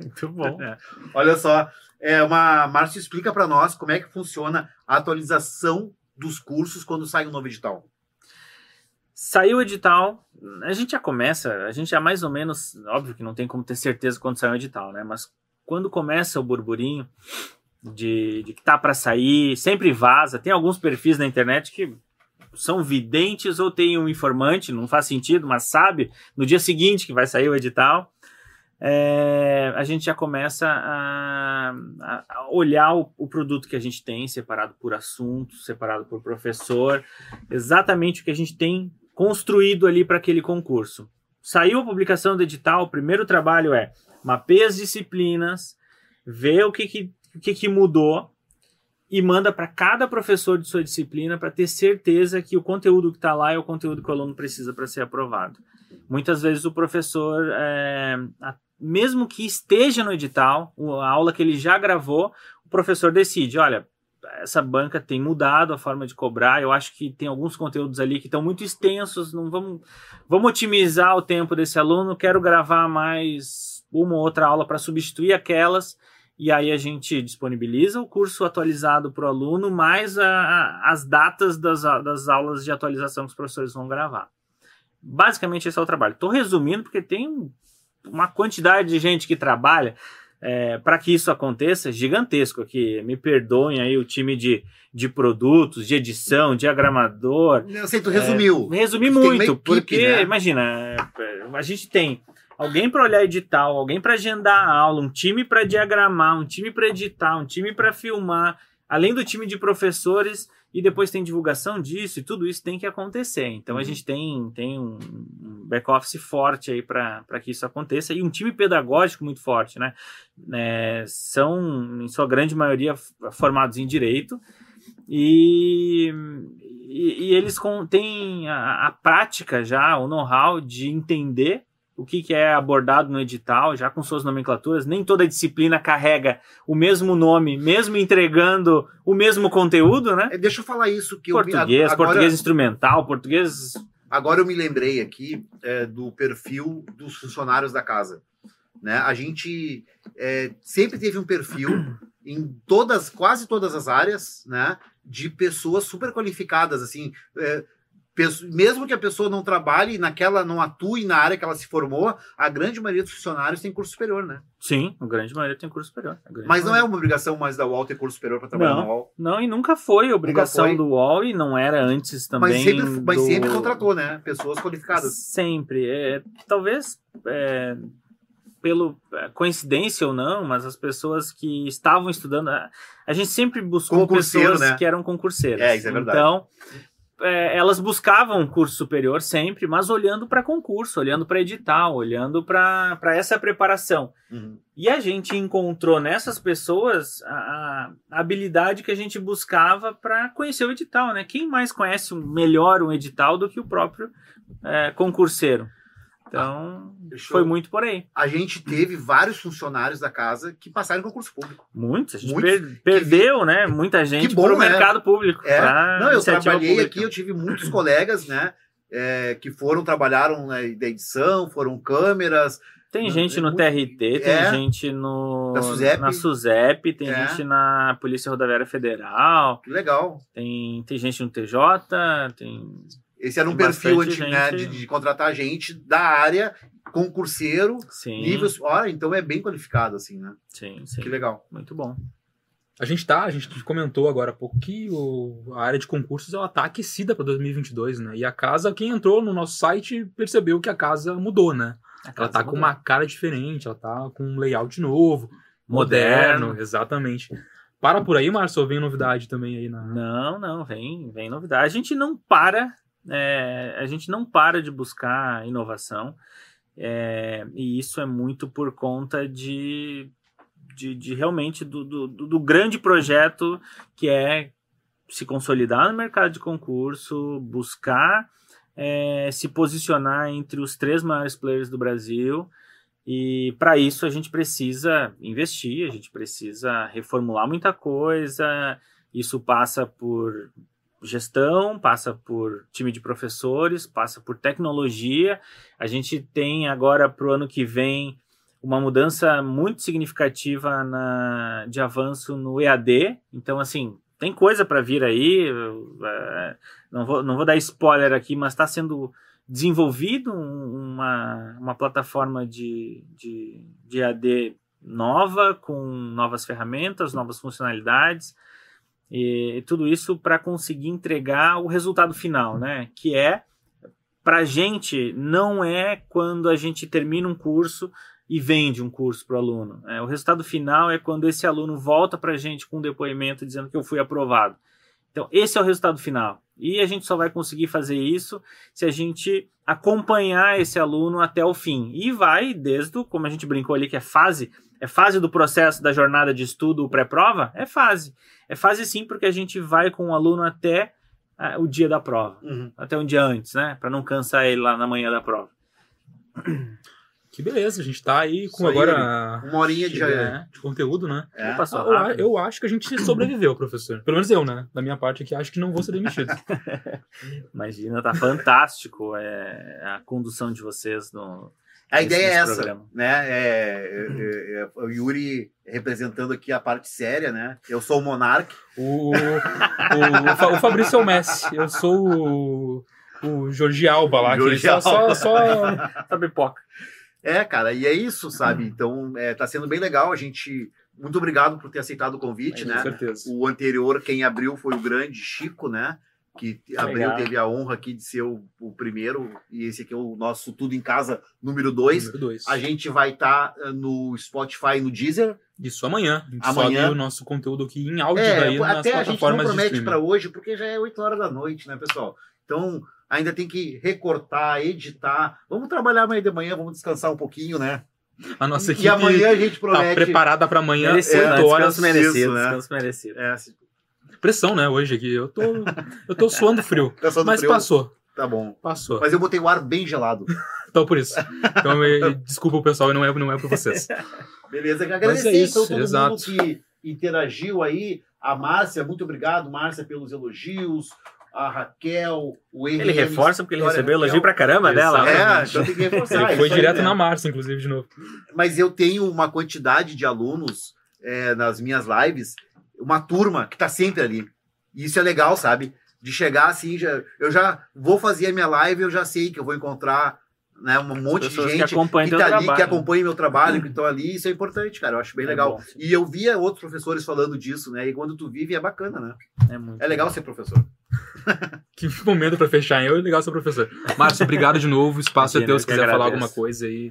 Muito bom. É. Olha só, é uma Márcio explica para nós como é que funciona a atualização dos cursos quando sai um novo edital. Saiu o edital, a gente já começa, a gente já mais ou menos, óbvio que não tem como ter certeza quando sai o edital, né? Mas quando começa o burburinho de, de que tá para sair, sempre vaza. Tem alguns perfis na internet que são videntes ou tem um informante, não faz sentido, mas sabe no dia seguinte que vai sair o edital. É, a gente já começa a, a olhar o, o, produto que a gente tem, separado por assunto, separado por professor, exatamente o que a gente tem construído ali para aquele concurso. Saiu a publicação do edital, o primeiro trabalho é mapear as disciplinas, ver o que, que, o que, que mudou e manda para cada professor de sua disciplina para ter certeza que o conteúdo que está lá é o conteúdo que o aluno precisa para ser aprovado. Muitas vezes o professor, é, mesmo que esteja no edital, a aula que ele já gravou, o professor decide, olha, essa banca tem mudado a forma de cobrar. Eu acho que tem alguns conteúdos ali que estão muito extensos. Não vamos, vamos otimizar o tempo desse aluno. Quero gravar mais uma ou outra aula para substituir aquelas e aí a gente disponibiliza o curso atualizado para o aluno, mais a, a, as datas das, das aulas de atualização que os professores vão gravar. Basicamente esse é o trabalho. Estou resumindo porque tem uma quantidade de gente que trabalha é, para que isso aconteça gigantesco aqui. Me perdoem aí o time de, de produtos, de edição, diagramador. Eu sei, tu resumiu. É, resumi muito, equipe, porque né? imagina, a gente tem alguém para olhar edital, alguém para agendar a aula, um time para diagramar, um time para editar, um time para filmar, além do time de professores e depois tem divulgação disso e tudo isso tem que acontecer. Então a uhum. gente tem, tem um back-office forte aí para que isso aconteça e um time pedagógico muito forte, né? É, são, em sua grande maioria, formados em direito e, e, e eles com, têm a, a prática já, o know-how de entender o que, que é abordado no edital, já com suas nomenclaturas. Nem toda disciplina carrega o mesmo nome, mesmo entregando o mesmo conteúdo, né? É, deixa eu falar isso. que Português, agora, português instrumental, português... Agora eu me lembrei aqui é, do perfil dos funcionários da casa. Né? A gente é, sempre teve um perfil em todas, quase todas as áreas, né? De pessoas super qualificadas, assim... É, mesmo que a pessoa não trabalhe naquela, não atue na área que ela se formou, a grande maioria dos funcionários tem curso superior, né? Sim, a grande maioria tem curso superior. Mas não é uma obrigação mais da UOL ter curso superior para trabalhar não, na UOL? Não, e nunca foi obrigação nunca foi. do UOL e não era antes também. Mas sempre, do... mas sempre contratou, né? Pessoas qualificadas. Sempre. É, talvez é, pelo é, coincidência ou não, mas as pessoas que estavam estudando, a gente sempre buscou pessoas né? que eram concurseiros. É, isso é verdade. Então, é, elas buscavam um curso superior sempre, mas olhando para concurso, olhando para edital, olhando para essa preparação. Uhum. E a gente encontrou nessas pessoas a, a habilidade que a gente buscava para conhecer o edital, né? Quem mais conhece melhor um edital do que o próprio é, concurseiro? Então, ah, foi muito por aí. A gente teve vários funcionários da casa que passaram em concurso público. Muitos. A gente muitos, per perdeu, vi... né? Muita gente para o né? mercado público. É. Não, eu trabalhei pública. aqui, eu tive muitos colegas, né? É, que foram, trabalharam na né, edição, foram câmeras. Tem gente no TRT, tem é, gente no, na SUSEP, na SUSEP tem é. gente na Polícia Rodoviária Federal. Que legal. Tem, tem gente no TJ, tem esse era um perfil antes, né, de, de, contratar gente da área, concurseiro, sim. níveis. Olha, então é bem qualificado, assim, né? Sim, sim. Que legal. Muito bom. A gente tá, a gente comentou agora há pouco que o, a área de concursos ela tá aquecida para 2022, né? E a casa, quem entrou no nosso site percebeu que a casa mudou, né? Casa ela tá mudou. com uma cara diferente, ela tá com um layout novo, moderno, moderno exatamente. Para por aí, Márcio, vem novidade também aí na. Não, não, vem, vem novidade. A gente não para é, a gente não para de buscar inovação, é, e isso é muito por conta de, de, de realmente do, do, do, grande projeto que é se consolidar no mercado de concurso, buscar é, se posicionar entre os três maiores players do Brasil. E para isso a gente precisa investir, a gente precisa reformular muita coisa. Isso passa por gestão, passa por time de professores, passa por tecnologia. A gente tem agora para o ano que vem uma mudança muito significativa na, de avanço no EAD. Então, assim, tem coisa para vir aí. É, não, vou, não vou dar spoiler aqui, mas está sendo desenvolvido uma, uma plataforma de, de, de EAD nova, com novas ferramentas, novas funcionalidades. E, tudo isso para conseguir entregar o resultado final, né? Que é, para a gente, não é quando a gente termina um curso e vende um curso para o aluno. É, o resultado final é quando esse aluno volta para a gente com um depoimento dizendo que eu fui aprovado. Então, esse é o resultado final. E a gente só vai conseguir fazer isso se a gente acompanhar esse aluno até o fim. E vai desde, como a gente brincou ali, que é fase, é fase do processo da jornada de estudo pré-prova? É fase. É fase sim, porque a gente vai com o aluno até uh, o dia da prova. Uhum. Até um dia antes, né? Para não cansar ele lá na manhã da prova. Que beleza, a gente tá aí com Isso aí, agora Uma horinha de. é, de conteúdo, né? É. Passou Eu, rápido. eu acho que a gente sobreviveu, professor. Pelo menos eu, né? Da minha parte aqui, acho que não vou ser demitido. Imagina, tá fantástico é, a condução de vocês no. A ideia é essa, programa. né? É, é- é- o Yuri representando aqui a parte séria, né? Eu sou o Monark. O, o, o, o Fabrício é o Messi. Eu sou o, o Jorge Alba lá. que Jorge só, só, Alba. só pipoca. É, cara, e é isso, sabe? Então, é, tá sendo bem legal. A gente. Muito obrigado por ter aceitado o convite, Com né? certeza. O anterior, quem abriu foi o grande Chico, né? Que abriu, Legal. teve a honra aqui de ser o, o primeiro. E esse aqui é o nosso Tudo em Casa número 2. Número dois. A gente vai estar no Spotify e no Deezer. Isso amanhã. A gente Amanhã. o nosso conteúdo aqui em áudio É, daí nas até a gente não promete para hoje, porque já é 8 horas da noite, né, pessoal? Então, ainda tem que recortar, editar. Vamos trabalhar amanhã de manhã, vamos descansar um pouquinho, né? A nossa e equipe amanhã a gente tá promete. preparada para amanhã, Merecido, é? 8 horas. Descanso merecido, isso, né? descanso merecido. É, Pressão, né, hoje aqui. Eu tô, eu tô suando frio. canção do Mas frio. passou. Tá bom. Passou. Mas eu botei o ar bem gelado. Então por isso. Então, eh, desculpa o pessoal, não é, não é pra vocês. Beleza? Mas Agradecer é isso, então todo exato. mundo que interagiu aí. A Márcia, muito obrigado, Márcia, pelos elogios. A Raquel, o Ele RM, reforça porque ele recebeu elogio pra caramba dela. né? É, então tem que reforçar. Ele foi aí, direto né? na Márcia, inclusive, de novo. mas eu tenho uma quantidade de alunos é, nas minhas lives, uma turma que tá sempre ali. E isso é legal, sabe? De chegar assim, já, eu já vou fazer a minha live, eu já sei que eu vou encontrar né, um monte de que gente que, acompanham teu tá ali, que trabalho. acompanha meu trabalho, que estão ali, isso é importante, cara. Eu acho bem É legal. bom, e eu via outros professores falando disso, né? E quando tu vive é bacana, né? É, muito É legal ser professor. Que momento pra fechar, hein? Eu legal, seu professor. Márcio, obrigado de novo. O espaço é teu eu se que quiser falar agradeço. alguma coisa aí.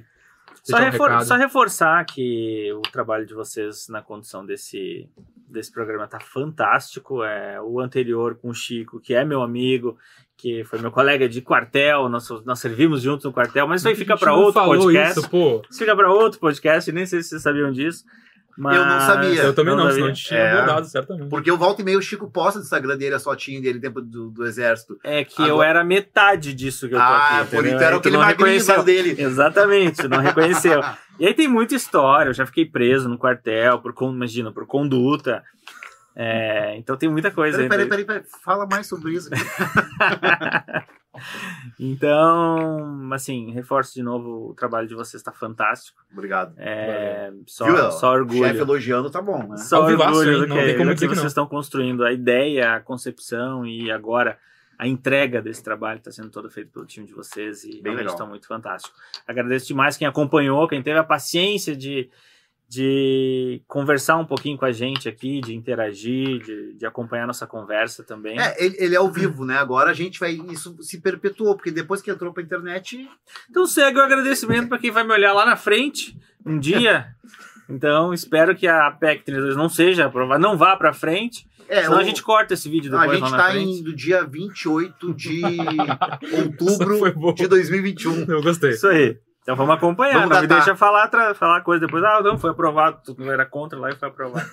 Só, um refor- recado. só reforçar que o trabalho de vocês na condução desse, desse programa tá fantástico. É, o anterior com o Chico, que é meu amigo, que foi meu colega de quartel, nós, nós servimos juntos no quartel, mas isso aí fica para outro podcast. Isso fica para outro podcast, nem sei se vocês sabiam disso. Mas... Eu não sabia. Eu também não, sabia. senão a gente tinha É. abordado, certamente. Porque eu volto e meio, o Chico posta no Instagram dele a fotinha dele tempo do, do exército. É que eu Agora- era metade disso que eu tô Ah, aqui. por entendeu? isso era aquele não magrinho dele. Exatamente, não reconheceu. E aí tem muita história, eu já fiquei preso no quartel, por, imagina, por conduta. É, então tem muita coisa Peraí, aí. peraí, peraí, peraí, fala mais sobre isso. Então, assim, reforço de novo, o trabalho de vocês está fantástico. Obrigado. É, só, Viu? só orgulho. Chefe elogiando, tá bom, né? Só Ao vivaço, orgulho hein? do Não que, do que que vocês não. estão construindo. A ideia, a concepção e agora a entrega desse trabalho está sendo toda feita pelo time de vocês e realmente legal. está muito fantástico. Agradeço demais quem acompanhou, quem teve a paciência de, de conversar um pouquinho com a gente aqui, de interagir, de, de acompanhar nossa conversa também. É, ele, ele é ao vivo, né? Agora a gente vai. Isso se perpetuou, porque depois que entrou pra internet. Então segue o agradecimento para quem vai me olhar lá na frente um dia. Então espero que a PEC 32 não seja aprovada, não vá para frente. É, senão o- a gente corta esse vídeo a depois gente lá na tá frente. em, do dia 28 de outubro de 2021. Eu gostei. Isso aí. Então vamos acompanhar. Vamos não me deixa falar, falar coisa depois. Ah, não, foi aprovado. Tu não era contra lá e foi aprovado.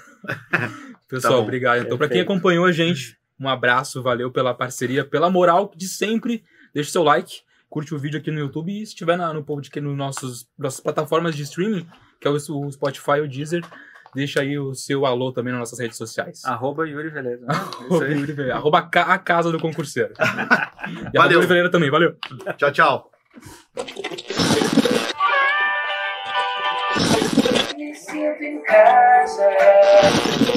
Pessoal, Tá obrigado. Então, pra quem acompanhou a gente, um abraço, valeu pela parceria, pela moral de sempre. Deixa o seu like, curte o vídeo aqui no YouTube e se estiver na, no podcast, nos nossos nossas plataformas de streaming, que é o, o Spotify e o Deezer, deixa aí o seu alô também nas nossas redes sociais. Arroba Yuri Veleza. Isso Arroba. Yuri Vieira, arroba a casa do concurseiro. e Valeu. Yuri Vieira também, valeu. Tchau, tchau. You're still in casa.